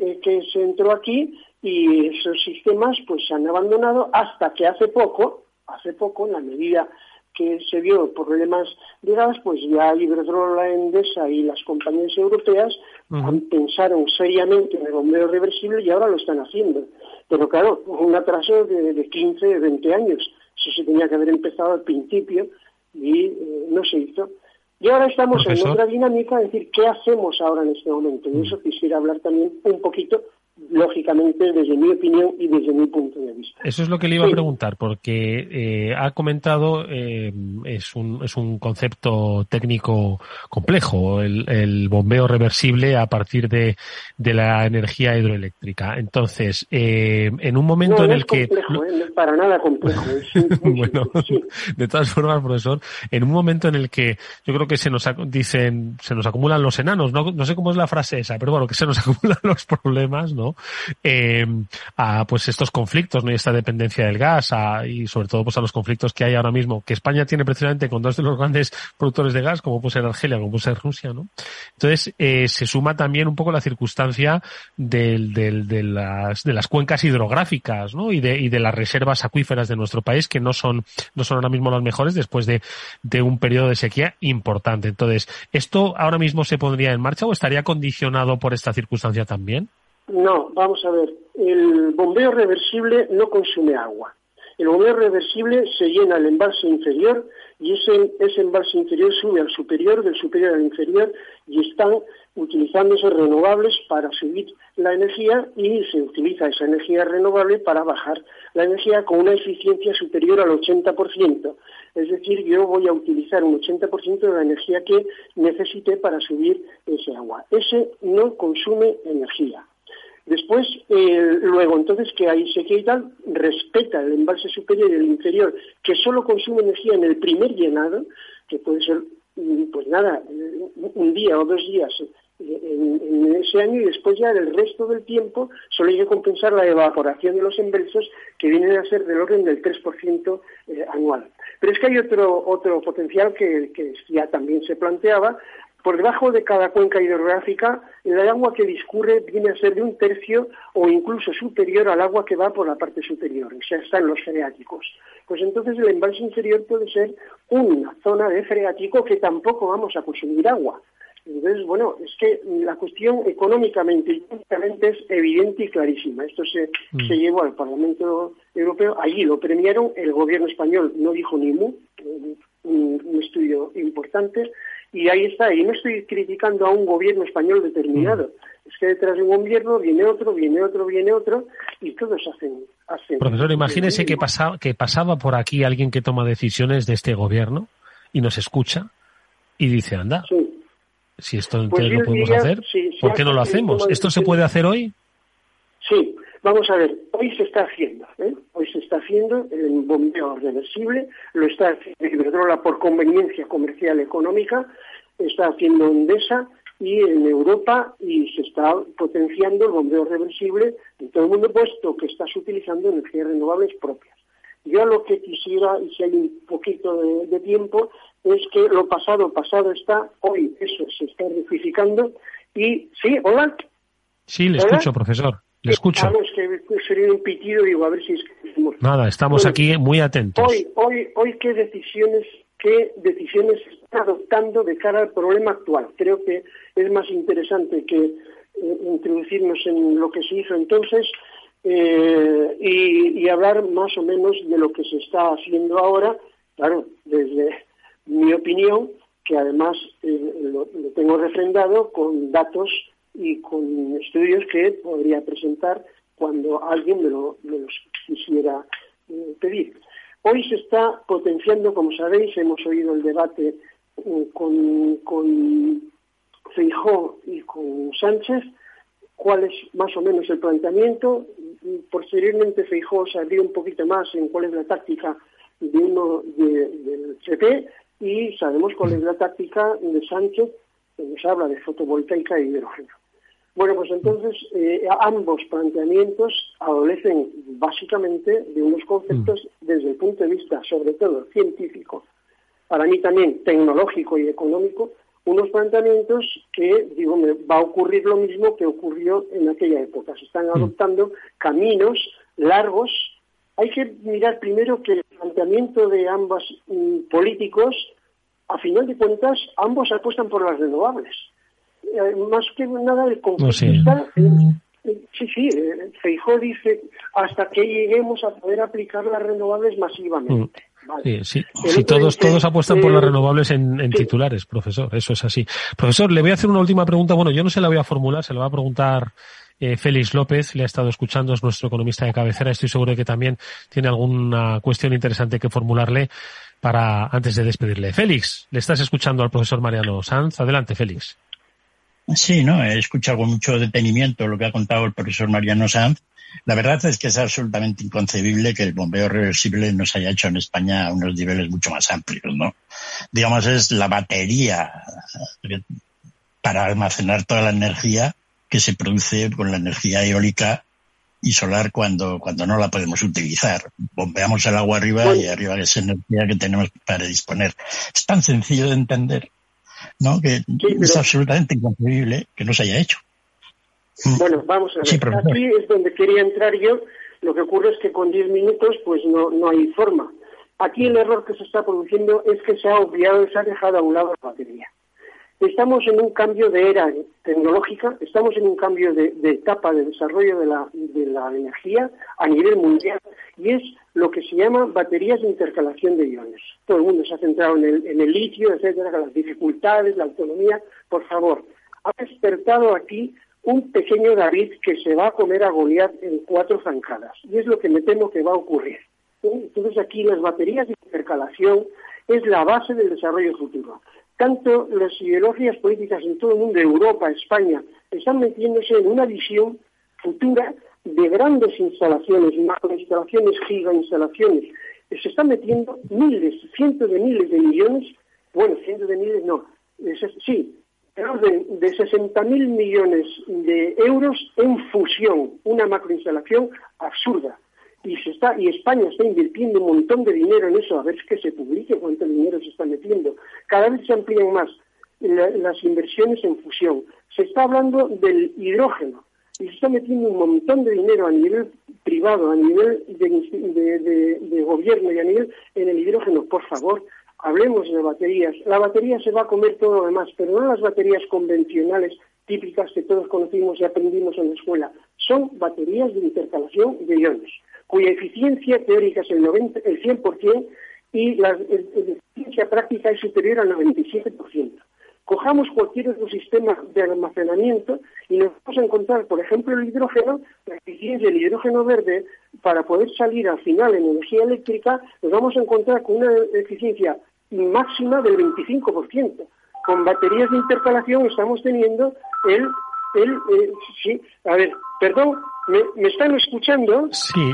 eh, que se entró aquí y esos sistemas pues se han abandonado hasta que hace poco, hace poco, en la medida que se vio por problemas de gas, pues ya Iberdrola, Endesa y las compañías europeas pensaron seriamente en el bombeo reversible y ahora lo están haciendo. Pero claro, un atraso de, de 15, 20 años. Eso se tenía que haber empezado al principio y eh, no se hizo. Y ahora estamos en otra dinámica, es decir, ¿qué hacemos ahora en este momento? Y eso quisiera hablar también un poquito lógicamente desde mi opinión y desde mi punto de vista. Eso es lo que le iba a preguntar, porque eh, ha comentado, eh, es, un, es un concepto técnico complejo, el, bombeo reversible a partir de, de, la energía hidroeléctrica. Entonces, eh, en un momento en el que... no es para nada complejo. (laughs) bueno, de todas formas, profesor, en un momento en el que yo creo que se nos dicen, se nos acumulan los enanos, no, no sé cómo es la frase esa, pero bueno, que se nos (laughs) acumulan los problemas, ¿no? Eh, a pues estos conflictos, ¿no? Y esta dependencia del gas y sobre todo pues a los conflictos que hay ahora mismo, que España tiene precisamente con dos de los grandes productores de gas, como puede ser Argelia, como puede ser Rusia, ¿no? Entonces, eh, se suma también un poco la circunstancia del, del, de, las, de las cuencas hidrográficas, ¿no? Y de, y de las reservas acuíferas de nuestro país, que no son, no son ahora mismo las mejores después de, de un periodo de sequía importante. Entonces, ¿esto ahora mismo se pondría en marcha o estaría condicionado por esta circunstancia también? No, vamos a ver. El bombeo reversible no consume agua. El bombeo reversible se llena el embalse inferior y ese, ese embalse inferior sube al superior, del superior al inferior y están utilizándose renovables para subir la energía y se utiliza esa energía renovable para bajar la energía con una eficiencia superior al 80%. Es decir, yo voy a utilizar un 80% de la energía que necesite para subir ese agua. Ese no consume energía. Después, eh, luego, entonces, que sequía y tal, respeta el embalse superior y el inferior, que solo consume energía en el primer llenado, que puede ser, mm, pues nada, un día o dos días en, ese año y después ya el resto del tiempo solo hay que compensar la evaporación de los embalses que vienen a ser del orden del 3% eh, anual. Pero es que hay otro, otro potencial que ya también se planteaba, por debajo de cada cuenca hidrográfica, el agua que discurre viene a ser de un tercio o incluso superior al agua que va por la parte superior, o sea, están los freáticos. Pues entonces el embalse inferior puede ser una zona de freático que tampoco vamos a consumir agua. Entonces, bueno, es que la cuestión económicamente y técnicamente es evidente y clarísima. Esto se, mm. se llevó al Parlamento Europeo, allí lo premiaron, el gobierno español no dijo ni mu, un, un estudio importante, y ahí está, y no estoy criticando a un gobierno español determinado, mm. es que detrás de un gobierno viene otro, viene otro, viene otro, y todos hacen... hacen Profesor, imagínese que, pasaba, que pasaba por aquí alguien que toma decisiones de este gobierno y nos escucha y dice, anda, sí si esto pues lo podemos hacer, ¿por qué no lo hacemos? ¿Esto se puede hacer hoy? Sí, vamos a ver, hoy se está haciendo, ¿eh? hoy se está haciendo el bombeo reversible, lo está haciendo Iberdrola por conveniencia comercial económica, está haciendo Endesa y en Europa y se está potenciando el bombeo reversible en todo el mundo puesto que estás utilizando energías renovables propias. Yo lo que quisiera, y si hay un poquito de tiempo, es que lo pasado, pasado está, hoy eso se está rectificando y, sí, hola. Sí, le escucho, profesor, le escucho. Vamos, que sería un pitido, digo, a ver si Nada, estamos aquí muy atentos. Hoy, hoy, hoy, ¿qué decisiones, qué decisiones está adoptando de cara al problema actual? Creo que es más interesante que eh, introducirnos en lo que se hizo entonces eh, y, y hablar más o menos de lo que se está haciendo ahora, claro, desde mi opinión, que además eh, lo, tengo refrendado con datos y con estudios que podría presentar cuando alguien me, lo, los quisiera eh, pedir. Hoy se está potenciando, como sabéis, hemos oído el debate eh, con, con Feijó y con Sánchez, cuál es más o menos el planteamiento. Posteriormente Feijó se abrió un poquito más en cuál es la táctica de uno del CP y sabemos cuál es la táctica de Sánchez, que nos habla de fotovoltaica e hidrógeno. Bueno, pues entonces eh, ambos planteamientos adolecen básicamente de unos conceptos mm. desde el punto de vista, sobre todo científico, para mí también tecnológico y económico, unos planteamientos que, digo, me va a ocurrir lo mismo que ocurrió en aquella época. Se están mm. adoptando caminos largos hay que mirar primero que el planteamiento de ambos mm, políticos, a final de cuentas, ambos apuestan por las renovables. Eh, más que nada el conflicto sí, sí, eh, Feijó dice hasta que lleguemos a poder aplicar las renovables masivamente. Mm. Sí, sí. todos, todos apuestan por las renovables en, titulares, profesor, eso es así. Profesor, le voy a hacer una última pregunta. Bueno, yo no se la voy a formular, se la va a preguntar eh, Félix López le ha estado escuchando, es nuestro economista de cabecera. Estoy seguro de que también tiene alguna cuestión interesante que formularle para antes de despedirle. Félix, le estás escuchando al profesor Mariano Sanz. Adelante, Félix. Sí, no, he escuchado con mucho detenimiento lo que ha contado el profesor Mariano Sanz. La verdad es que es absolutamente inconcebible que el bombeo reversible no se haya hecho en España a unos niveles mucho más amplios, ¿no? Digamos, es la batería para almacenar toda la energía que se produce con la energía eólica y solar cuando, cuando no la podemos utilizar. Bombeamos el agua arriba y arriba es energía que tenemos para disponer. Es tan sencillo de entender, ¿no? Que es absolutamente inconcebible que no se haya hecho. Bueno, vamos a ver. Aquí es donde quería entrar yo. Lo que ocurre es que con 10 minutos pues no, no hay forma. Aquí el error que se está produciendo es que se ha obviado, se ha dejado a un lado la batería. Estamos en un cambio de era tecnológica, estamos en un cambio de, etapa de desarrollo de la, de la, energía a nivel mundial y es lo que se llama baterías de intercalación de iones. Todo el mundo se ha centrado en el, litio, etcétera, las dificultades, la autonomía. Por favor, ha despertado aquí un pequeño David que se va a comer a Goliat en cuatro zancadas y es lo que me temo que va a ocurrir. Entonces aquí las baterías de intercalación es la base del desarrollo futuro tanto las ideologías políticas en todo el mundo, Europa, España, están metiéndose en una visión futura de grandes instalaciones, macroinstalaciones, gigainstalaciones. Se están metiendo miles, cientos de miles de millones, bueno, cientos de miles no, sí, de, de 60 mil millones de euros en fusión, una macroinstalación absurda y se está y España está invirtiendo un montón de dinero en eso, a ver que se publique cuánto dinero se está metiendo. Cada vez se amplían más las inversiones en fusión. Se está hablando del hidrógeno y se está metiendo un montón de dinero a nivel privado, a nivel de, de gobierno y a nivel en el hidrógeno. Por favor, hablemos de baterías. La batería se va a comer todo lo demás, pero no las baterías convencionales típicas que todos conocimos y aprendimos en la escuela. Son baterías de intercalación de iones cuya eficiencia teórica es el, 90, el 100% y la, eficiencia práctica es superior al 97%. Cojamos cualquier otro sistema de almacenamiento y nos vamos a encontrar, por ejemplo, el hidrógeno, la eficiencia del hidrógeno verde, para poder salir al final en energía eléctrica, nos vamos a encontrar con una eficiencia máxima del 25%. Con baterías de intercalación estamos teniendo el, el eh, sí, a ver, perdón, ¿Me, están escuchando? Sí.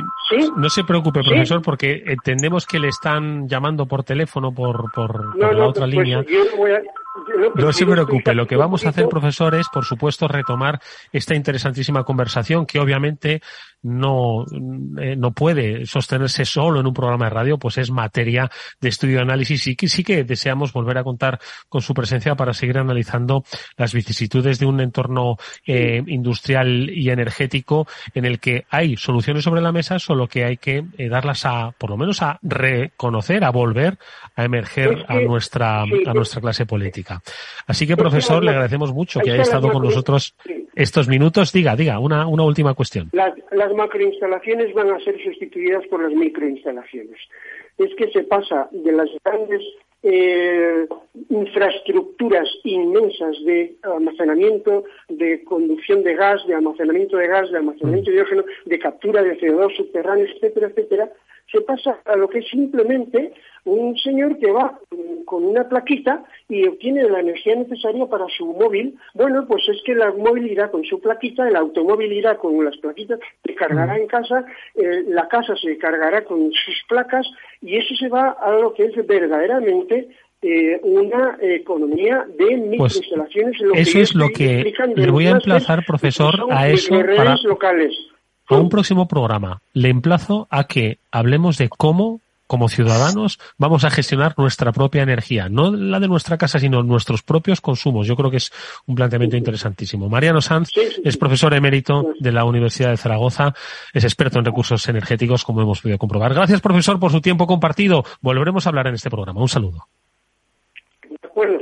No se preocupe, profesor, porque entendemos que le están llamando por teléfono por, por, la otra pues, línea. No, se preocupe. Lo que vamos a hacer, profesor, es, por supuesto, retomar esta interesantísima conversación que obviamente no, eh, no puede sostenerse solo en un programa de radio, pues es materia de estudio y análisis y que sí que deseamos volver a contar con su presencia para seguir analizando las vicisitudes de un entorno eh, industrial y energético en el que hay soluciones sobre la mesa, solo que hay que eh, darlas a, por lo menos a reconocer, a volver a emerger a nuestra, a nuestra clase política. Así que, profesor, le agradecemos mucho que haya estado con nosotros estos minutos. Diga, diga, una, una última cuestión. Las, las macroinstalaciones van a ser sustituidas por las microinstalaciones. Es que se pasa de las grandes eh, infraestructuras inmensas de almacenamiento, de conducción de gas, de almacenamiento de gas, de almacenamiento de hidrógeno, de captura de CO2 subterráneo, etcétera, etcétera, se pasa a lo que es simplemente un señor que va con una plaquita y obtiene la energía necesaria para su móvil. Bueno, pues es que el móvil irá con su plaquita, el automóvil irá con las plaquitas, se cargará en casa, eh, la casa se cargará con sus placas y eso se va a lo que es verdaderamente eh, una economía de pues microinstalaciones. eso es lo que le voy a emplazar, profesor, a eso para, locales. A un próximo programa. Le emplazo a que hablemos de cómo como ciudadanos vamos a gestionar nuestra propia energía, no la de nuestra casa, sino nuestros propios consumos. Yo creo que es un planteamiento interesantísimo. Mariano Sanz es profesor emérito de la Universidad de Zaragoza, es experto en recursos energéticos, como hemos podido comprobar. Gracias, profesor, por su tiempo compartido. Volveremos a hablar en este programa. Un saludo. De acuerdo,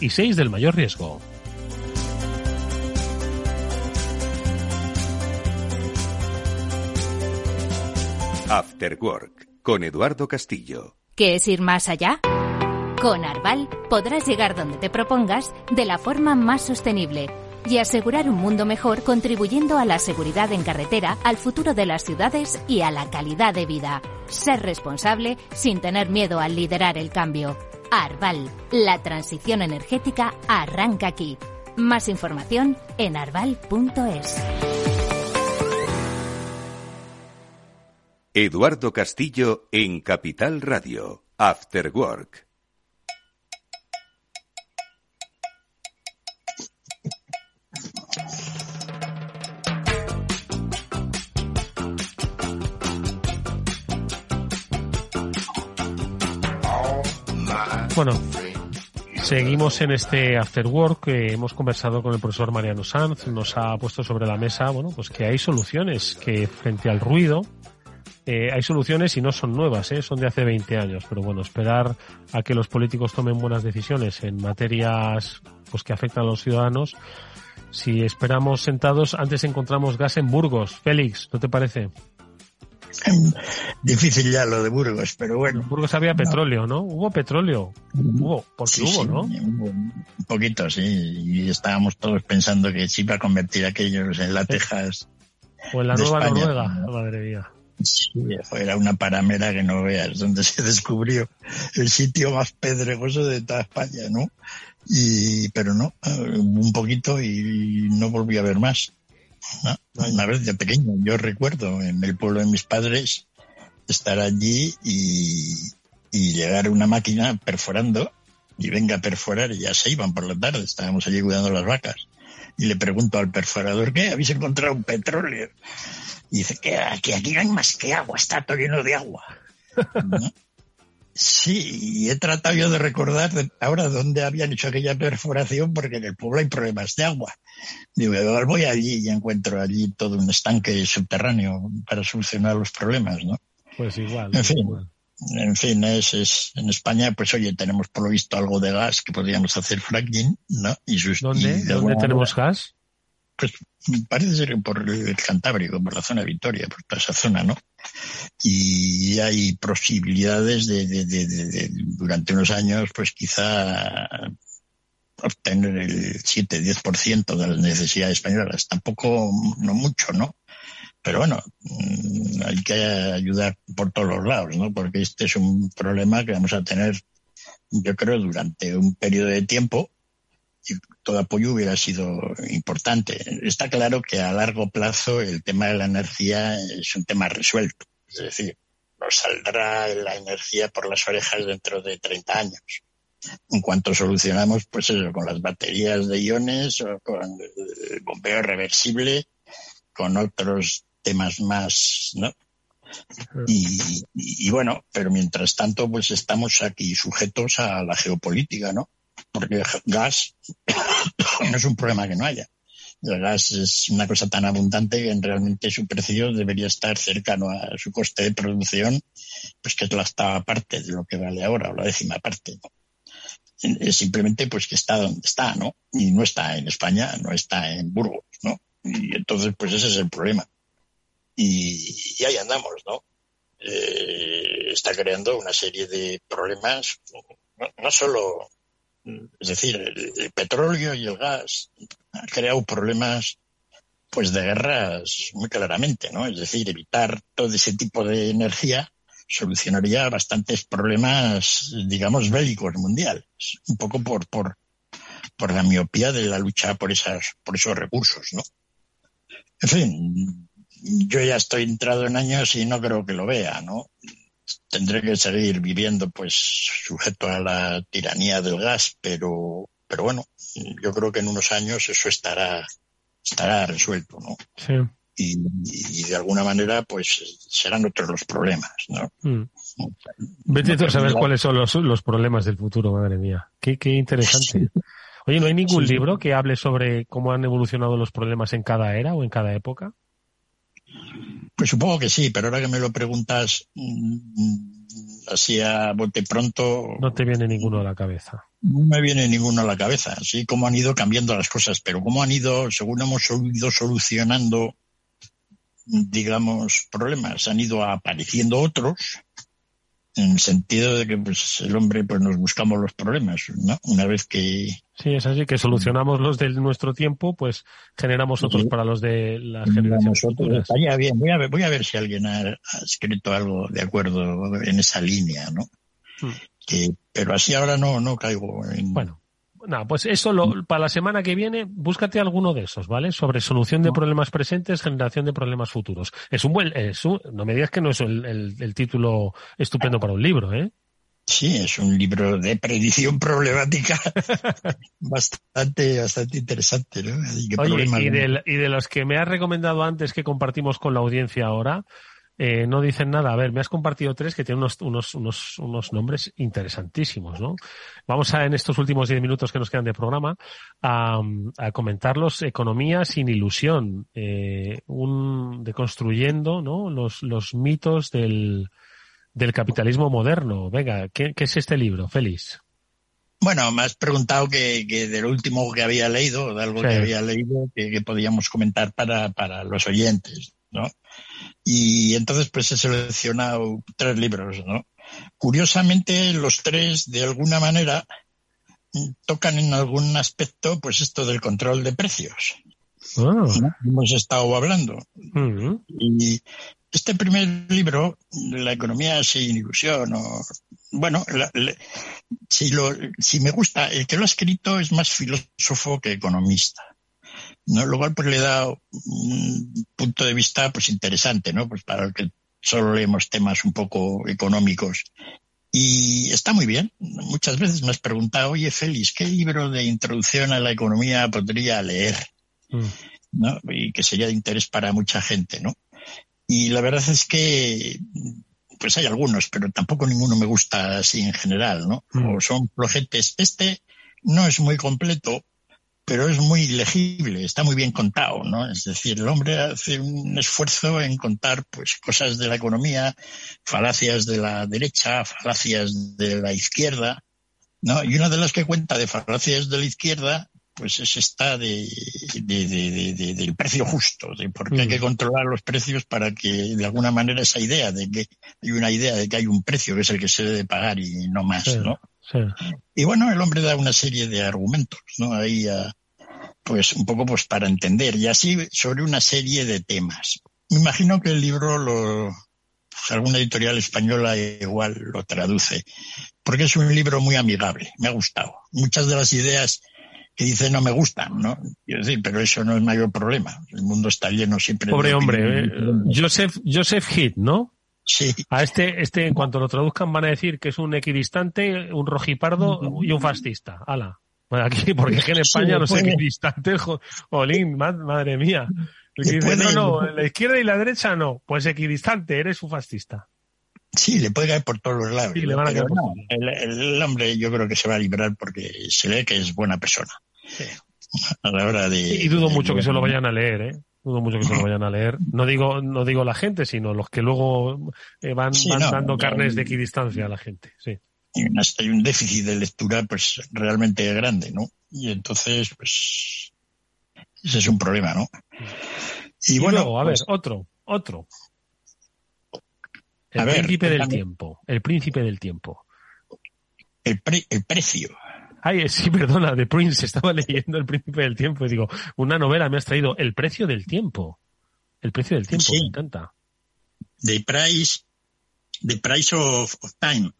y 6 del mayor riesgo. After Work con Eduardo Castillo. ¿Qué es ir más allá? Con Arval podrás llegar donde te propongas de la forma más sostenible y asegurar un mundo mejor contribuyendo a la seguridad en carretera, al futuro de las ciudades y a la calidad de vida. Ser responsable sin tener miedo al liderar el cambio. Arval, la transición energética arranca aquí. Más información en arval.es. Eduardo Castillo en Capital Radio, After Work. Bueno, seguimos en este After Work. hemos conversado con el profesor Mariano Sanz. Nos ha puesto sobre la mesa, bueno, pues que hay soluciones, que frente al ruido, eh, hay soluciones y no son nuevas, ¿eh? son de hace 20 años. Pero bueno, esperar a que los políticos tomen buenas decisiones en materias pues que afectan a los ciudadanos. Si esperamos sentados, antes encontramos gas en Burgos. Félix, ¿no te parece? Difícil ya lo de Burgos, pero bueno. En Burgos había petróleo, ¿no? Hubo petróleo. Hubo, porque hubo, ¿no? un poquito, sí. Y estábamos todos pensando que se iba a convertir aquellos en la Texas. O en la nueva Noruega, madre mía. Sí, era una paramera que no veas, donde se descubrió el sitio más pedregoso de toda España, ¿no? Y, pero no, un poquito y no volví a ver más. Una vez de pequeño, yo recuerdo en el pueblo de mis padres estar allí y, y llegar una máquina perforando y venga a perforar y ya se iban por la tarde, estábamos allí cuidando las vacas. Y le pregunto al perforador, ¿qué? ¿Habéis encontrado un petróleo? Y dice que aquí, aquí no hay más que agua, está todo lleno de agua. (laughs) Sí, y he tratado yo de recordar ahora dónde habían hecho aquella perforación porque en el pueblo hay problemas de agua. Digo, voy allí y encuentro allí todo un estanque subterráneo para solucionar los problemas, ¿no? Pues igual. En fin, en fin, es, es, en España, pues oye, tenemos por lo visto algo de gas que podríamos hacer fracking, ¿no? Y ¿Dónde? ¿Dónde tenemos gas? Pues parece ser por el Cantábrico, por la zona de Vitoria, por toda esa zona, ¿no? Y hay posibilidades de, de, de, durante unos años, pues quizá obtener el 7-10% de las necesidades españolas. Tampoco, no mucho, ¿no? Pero bueno, mm, hay que ayudar por todos los lados, ¿no? Porque este es un problema que vamos a tener, yo creo, durante un periodo de tiempo todo apoyo hubiera sido importante. Está claro que a largo plazo el tema de la energía es un tema resuelto. Es decir, nos saldrá la energía por las orejas dentro de 30 años. En cuanto solucionamos, pues eso, con las baterías de iones o con el bombeo reversible, con otros temas más, ¿no? Y, y, bueno, pero mientras tanto, pues estamos aquí sujetos a la geopolítica, ¿no? Porque gas (coughs) no es un problema que no haya. El gas es una cosa tan abundante que realmente su precio debería estar cercano a su coste de producción, pues que es la octava parte de lo que vale ahora, o la décima parte. simplemente pues que está donde está, ¿no? Y no está en España, no está en Burgos, ¿no? Y entonces, pues ese es el problema. Y, ahí andamos, ¿no? Eh, está creando una serie de problemas, no solo, es decir, el, petróleo y el gas ha creado problemas pues de guerras muy claramente, ¿no? Es decir, evitar todo ese tipo de energía solucionaría bastantes problemas, digamos, bélicos mundiales, un poco por, por, por la miopía de la lucha por esas, por esos recursos, ¿no? En fin, yo ya estoy entrado en años y no creo que lo vea, ¿no? Tendré que seguir viviendo, pues, sujeto a la tiranía del gas, pero, pero bueno, yo creo que en unos años eso estará, estará resuelto, ¿no? Sí y, y, de alguna manera pues serán otros los problemas, ¿no? Mm. Vete tú a saber cuáles son los, los problemas del futuro, madre mía. Qué, qué interesante. Oye, ¿no hay ningún sí. libro que hable sobre cómo han evolucionado los problemas en cada era o en cada época? Pues supongo que sí, pero ahora que me lo preguntas mmm, así a bote pronto... No te viene ninguno a la cabeza. No me viene ninguno a la cabeza, así como han ido cambiando las cosas, pero cómo han ido, según hemos ido solucionando digamos, problemas. Han ido apareciendo otros en el sentido de que pues el hombre pues nos buscamos los problemas, ¿no? Una vez que Sí, es así, que solucionamos los de nuestro tiempo, pues generamos otros para los de las generaciones futuras. bien, voy a, ver, voy a ver si alguien ha, escrito algo de acuerdo en esa línea, ¿no? Hmm. Que, pero así ahora no, no caigo en... Bueno, no, pues eso lo, para la semana que viene, búscate alguno de esos, ¿vale? Sobre solución de problemas presentes, generación de problemas futuros. Es un buen, es no me digas que no es el, el, título estupendo para un libro, ¿eh? Sí, es un libro de predicción problemática (laughs) bastante, bastante interesante, ¿no? Oye, y de, y de los que me has recomendado antes que compartimos con la audiencia ahora, eh, no dicen nada. A ver, me has compartido tres que tienen unos, unos, unos, unos nombres interesantísimos, ¿no? Vamos a, en estos últimos diez minutos que nos quedan de programa, a, a comentarlos Economía sin ilusión, eh, un, deconstruyendo, ¿no? Los, los mitos del, del capitalismo moderno. Venga, ¿qué, qué es este libro, Félix? Bueno, me has preguntado que, que del último que había leído, de algo que había leído, que, que podíamos comentar para, para los oyentes, ¿no? Y entonces pues he seleccionado tres libros, ¿no? Curiosamente los tres de alguna manera tocan en algún aspecto pues esto del control de precios. Ah. Hemos estado hablando. Y este primer libro, La economía sin ilusión, o, bueno, si, lo, si me gusta, el que lo ha escrito es más filósofo que economista. ¿No? Lo cual pues le da un punto de vista pues interesante, ¿no? Pues para el que solo leemos temas un poco económicos. Y está muy bien. Muchas veces me has preguntado, oye Félix, ¿qué libro de introducción a la economía podría leer? Mm. ¿No? Y que sería de interés para mucha gente, ¿no? Y la verdad es que pues hay algunos, pero tampoco ninguno me gusta así en general, ¿no? Mm. O son flojetes. Este no es muy completo, pero es muy legible, está muy bien contado, ¿no? Es decir, el hombre hace un esfuerzo en contar pues cosas de la economía, falacias de la derecha, falacias de la izquierda, ¿no? Y una de las que cuenta de falacias de la izquierda, pues es esta de, del precio justo, de por qué hay que mm. controlar los precios para que de alguna manera esa idea de que hay una idea de que hay un precio que es el que se debe pagar y no más, ¿no? Y bueno, el hombre da una serie de argumentos, ¿no? Ahí, pues un poco pues para entender y así sobre una serie de temas. Me imagino que el libro lo, pues, alguna editorial española igual lo traduce, porque es un libro muy amigable, me ha gustado. Muchas de las ideas que dice no me gustan, ¿no? Quiero decir, pero eso no es mayor problema. El mundo está lleno siempre Pobre de hombre, eh, Joseph, Joseph Heath, ¿no? Sí. A este, este, en cuanto lo traduzcan, van a decir que es un equidistante, un rojipardo y un fascista. Ala. Aquí, porque es que en España los equidistantes, jolín, madre mía. (laughs) no, no, la izquierda y la derecha no. Pues equidistante, eres un fascista. Sí, le puede caer por todos los lados. Sí, le van a caer por el, hombre yo creo que se va a liberar porque se ve que es buena persona. (laughs) A la hora de. Y dudo mucho que se lo vayan a leer, ¿eh? Dudo mucho que se lo vayan a leer. No digo, no digo la gente, sino los que luego eh, van, dando carnes de equidistancia a la gente. Sí. Hay un déficit de lectura, pues, realmente grande, ¿no? Y entonces, pues, ese es un problema, ¿no? Y, bueno, a ver, pues otro, otro. El príncipe del tiempo. El príncipe del tiempo. El, el precio. Ay, sí, (laughs) perdona, The Prince, estaba leyendo El Príncipe del Tiempo y digo, una novela me has traído El precio del tiempo. El precio del tiempo, me encanta. The Price, The Price of, Time.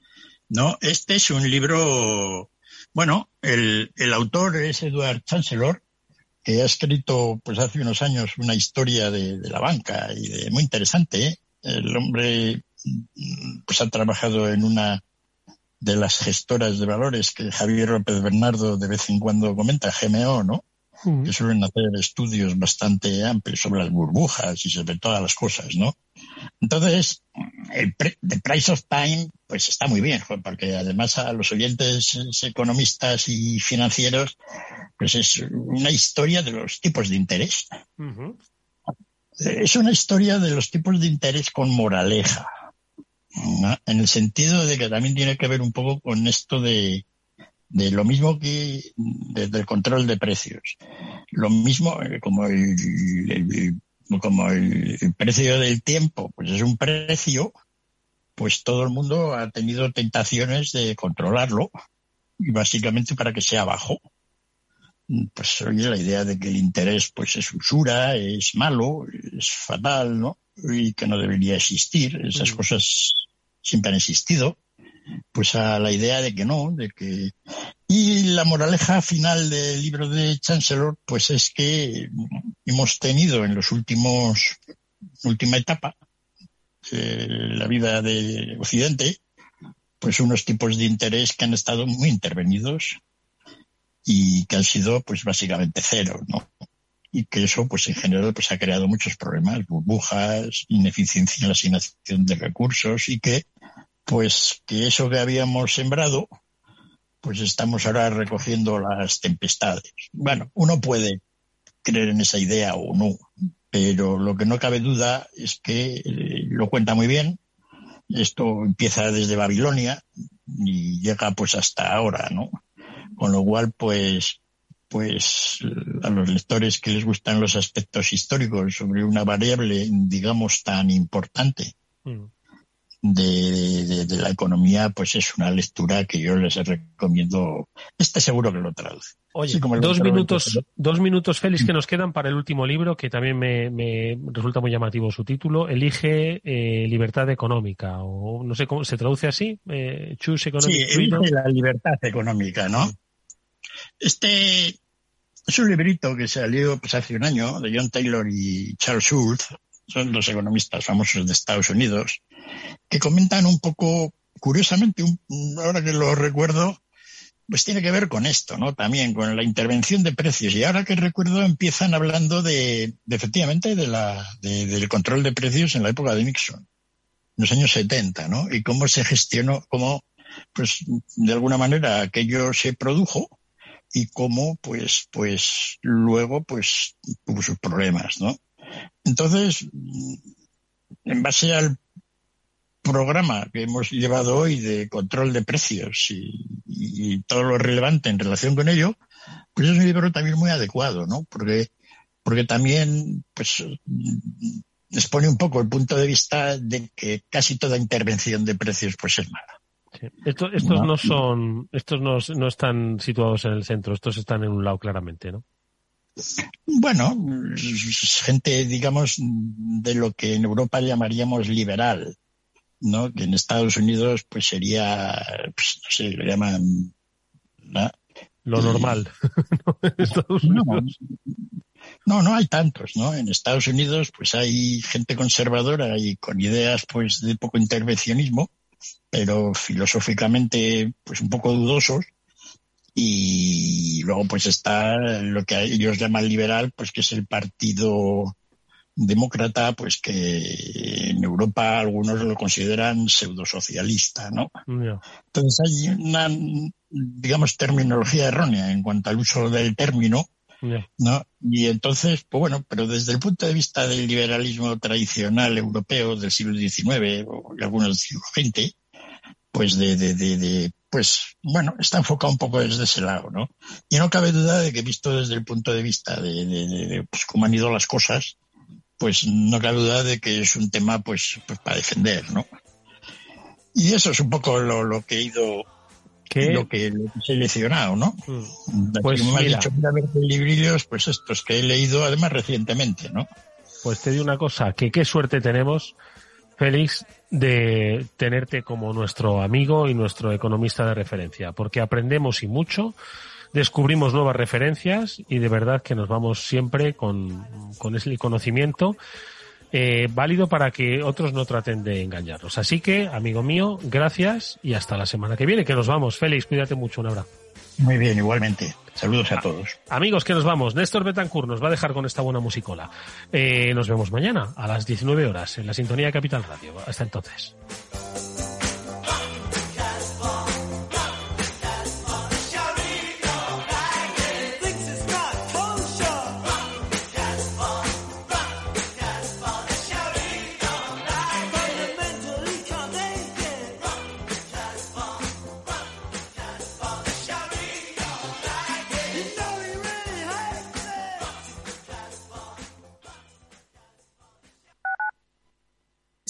¿No? Este es un libro, bueno, el, el autor es Edward Chancellor, que ha escrito pues hace unos años una historia de, la banca y de muy interesante. ¿eh? El hombre pues ha trabajado en una de las gestoras de valores que Javier López Bernardo de vez en cuando comenta, GMO, ¿no? Que suelen hacer estudios bastante amplios sobre las burbujas y sobre todas las cosas, ¿no? Entonces, el The Price of Time, pues está muy bien, porque además a los oyentes economistas y financieros, pues es una historia de los tipos de interés. Es una historia de los tipos de interés con moraleja en el sentido de que también tiene que ver un poco con esto de, de lo mismo que desde el control de precios. Lo mismo eh, como el, como el, precio del tiempo, pues es un precio pues todo el mundo ha tenido tentaciones de controlarlo y básicamente para que sea bajo. Pues oye, la idea de que el interés pues es usura, es malo, es fatal, ¿no? Y que no debería existir. Esas mm. cosas siempre han existido. Pues a la idea de que no, de que... Y la moraleja final del libro de Chancellor, pues es que hemos tenido en los últimos, última etapa, la vida de Occidente, pues unos tipos de interés que han estado muy intervenidos y que han sido pues básicamente cero, ¿no? Y que eso pues en general pues ha creado muchos problemas, burbujas, ineficiencia en la asignación de recursos y que pues que eso que habíamos sembrado pues estamos ahora recogiendo las tempestades. Bueno, uno puede creer en esa idea o no, pero lo que no cabe duda es que eh, lo cuenta muy bien. Esto empieza desde Babilonia y llega pues hasta ahora, ¿no? Con lo cual, pues, pues a los lectores que les gustan los aspectos históricos sobre una variable, digamos, tan importante mm. De, la economía, pues es una lectura que yo les recomiendo. Este seguro que lo traduce. Oye, dos minutos, dos minutos, Félix, que nos quedan para el último libro, que también me, resulta muy llamativo su título. Elige eh, libertad económica, o no sé cómo se traduce así. Eh, choose economic sí, la libertad económica, ¿no? Este es un librito que salió pues, hace un año de John Taylor y Charles Schultz, son dos economistas famosos de Estados Unidos, que comentan un poco, curiosamente, ahora que lo recuerdo, pues tiene que ver con esto, ¿no? También con la intervención de precios. Y ahora que recuerdo, empiezan hablando de, efectivamente, de la, del control de precios en la época de Nixon, en los años 70, ¿no? Y cómo se gestionó, cómo, pues, de alguna manera aquello se produjo y cómo pues pues luego pues tuvo sus problemas no entonces en base al programa que hemos llevado hoy de control de precios y, todo lo relevante en relación con ello pues es un libro también muy adecuado no porque porque también pues expone un poco el punto de vista de que casi toda intervención de precios pues es mala estos no. son, estos no, no, están situados en el centro, estos están en un lado claramente, ¿no? Bueno, gente, digamos, de lo que en Europa llamaríamos liberal, ¿no? Que en Estados Unidos, pues sería, pues, no sé, lo llaman, Lo normal. (laughs) no, no hay tantos, ¿no? En Estados Unidos, pues hay gente conservadora y con ideas, pues, de poco intervencionismo, pero filosóficamente pues un poco dudosos y luego pues está lo que ellos llaman liberal pues que es el partido demócrata pues que en Europa algunos lo consideran pseudosocialista no entonces hay una digamos terminología errónea en cuanto al uso del término ¿no? Y entonces, pues bueno, pero desde el punto de vista del liberalismo tradicional europeo del siglo XIX o algunos del siglo XX, pues de, de, de, pues bueno, está enfocado un poco desde ese lado, ¿no? Y no cabe duda de que visto desde el punto de vista de, de, pues cómo han ido las cosas, pues no cabe duda de que es un tema pues, pues para defender, ¿no? Y eso es un poco lo, lo que he ido lo que, he seleccionado, ¿no? Mm. Pues me ha dicho, ver librillos, pues estos que he leído además recientemente, ¿no? Pues te digo una cosa, que qué suerte tenemos Félix, de tenerte como nuestro amigo y nuestro economista de referencia, porque aprendemos y mucho, descubrimos nuevas referencias y de verdad que nos vamos siempre con, con ese conocimiento eh, válido para que otros no traten de engañarnos. Así que, amigo mío, gracias y hasta la semana que viene, que nos vamos. Félix, cuídate mucho, un abrazo. Muy bien, igualmente. Saludos a todos. Amigos, que nos vamos. Néstor Betancourt nos va a dejar con esta buena musicola. Eh, nos vemos mañana a las 19 horas en la sintonía de Capital Radio. Hasta entonces.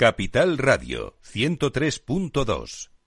Capital Radio 103.2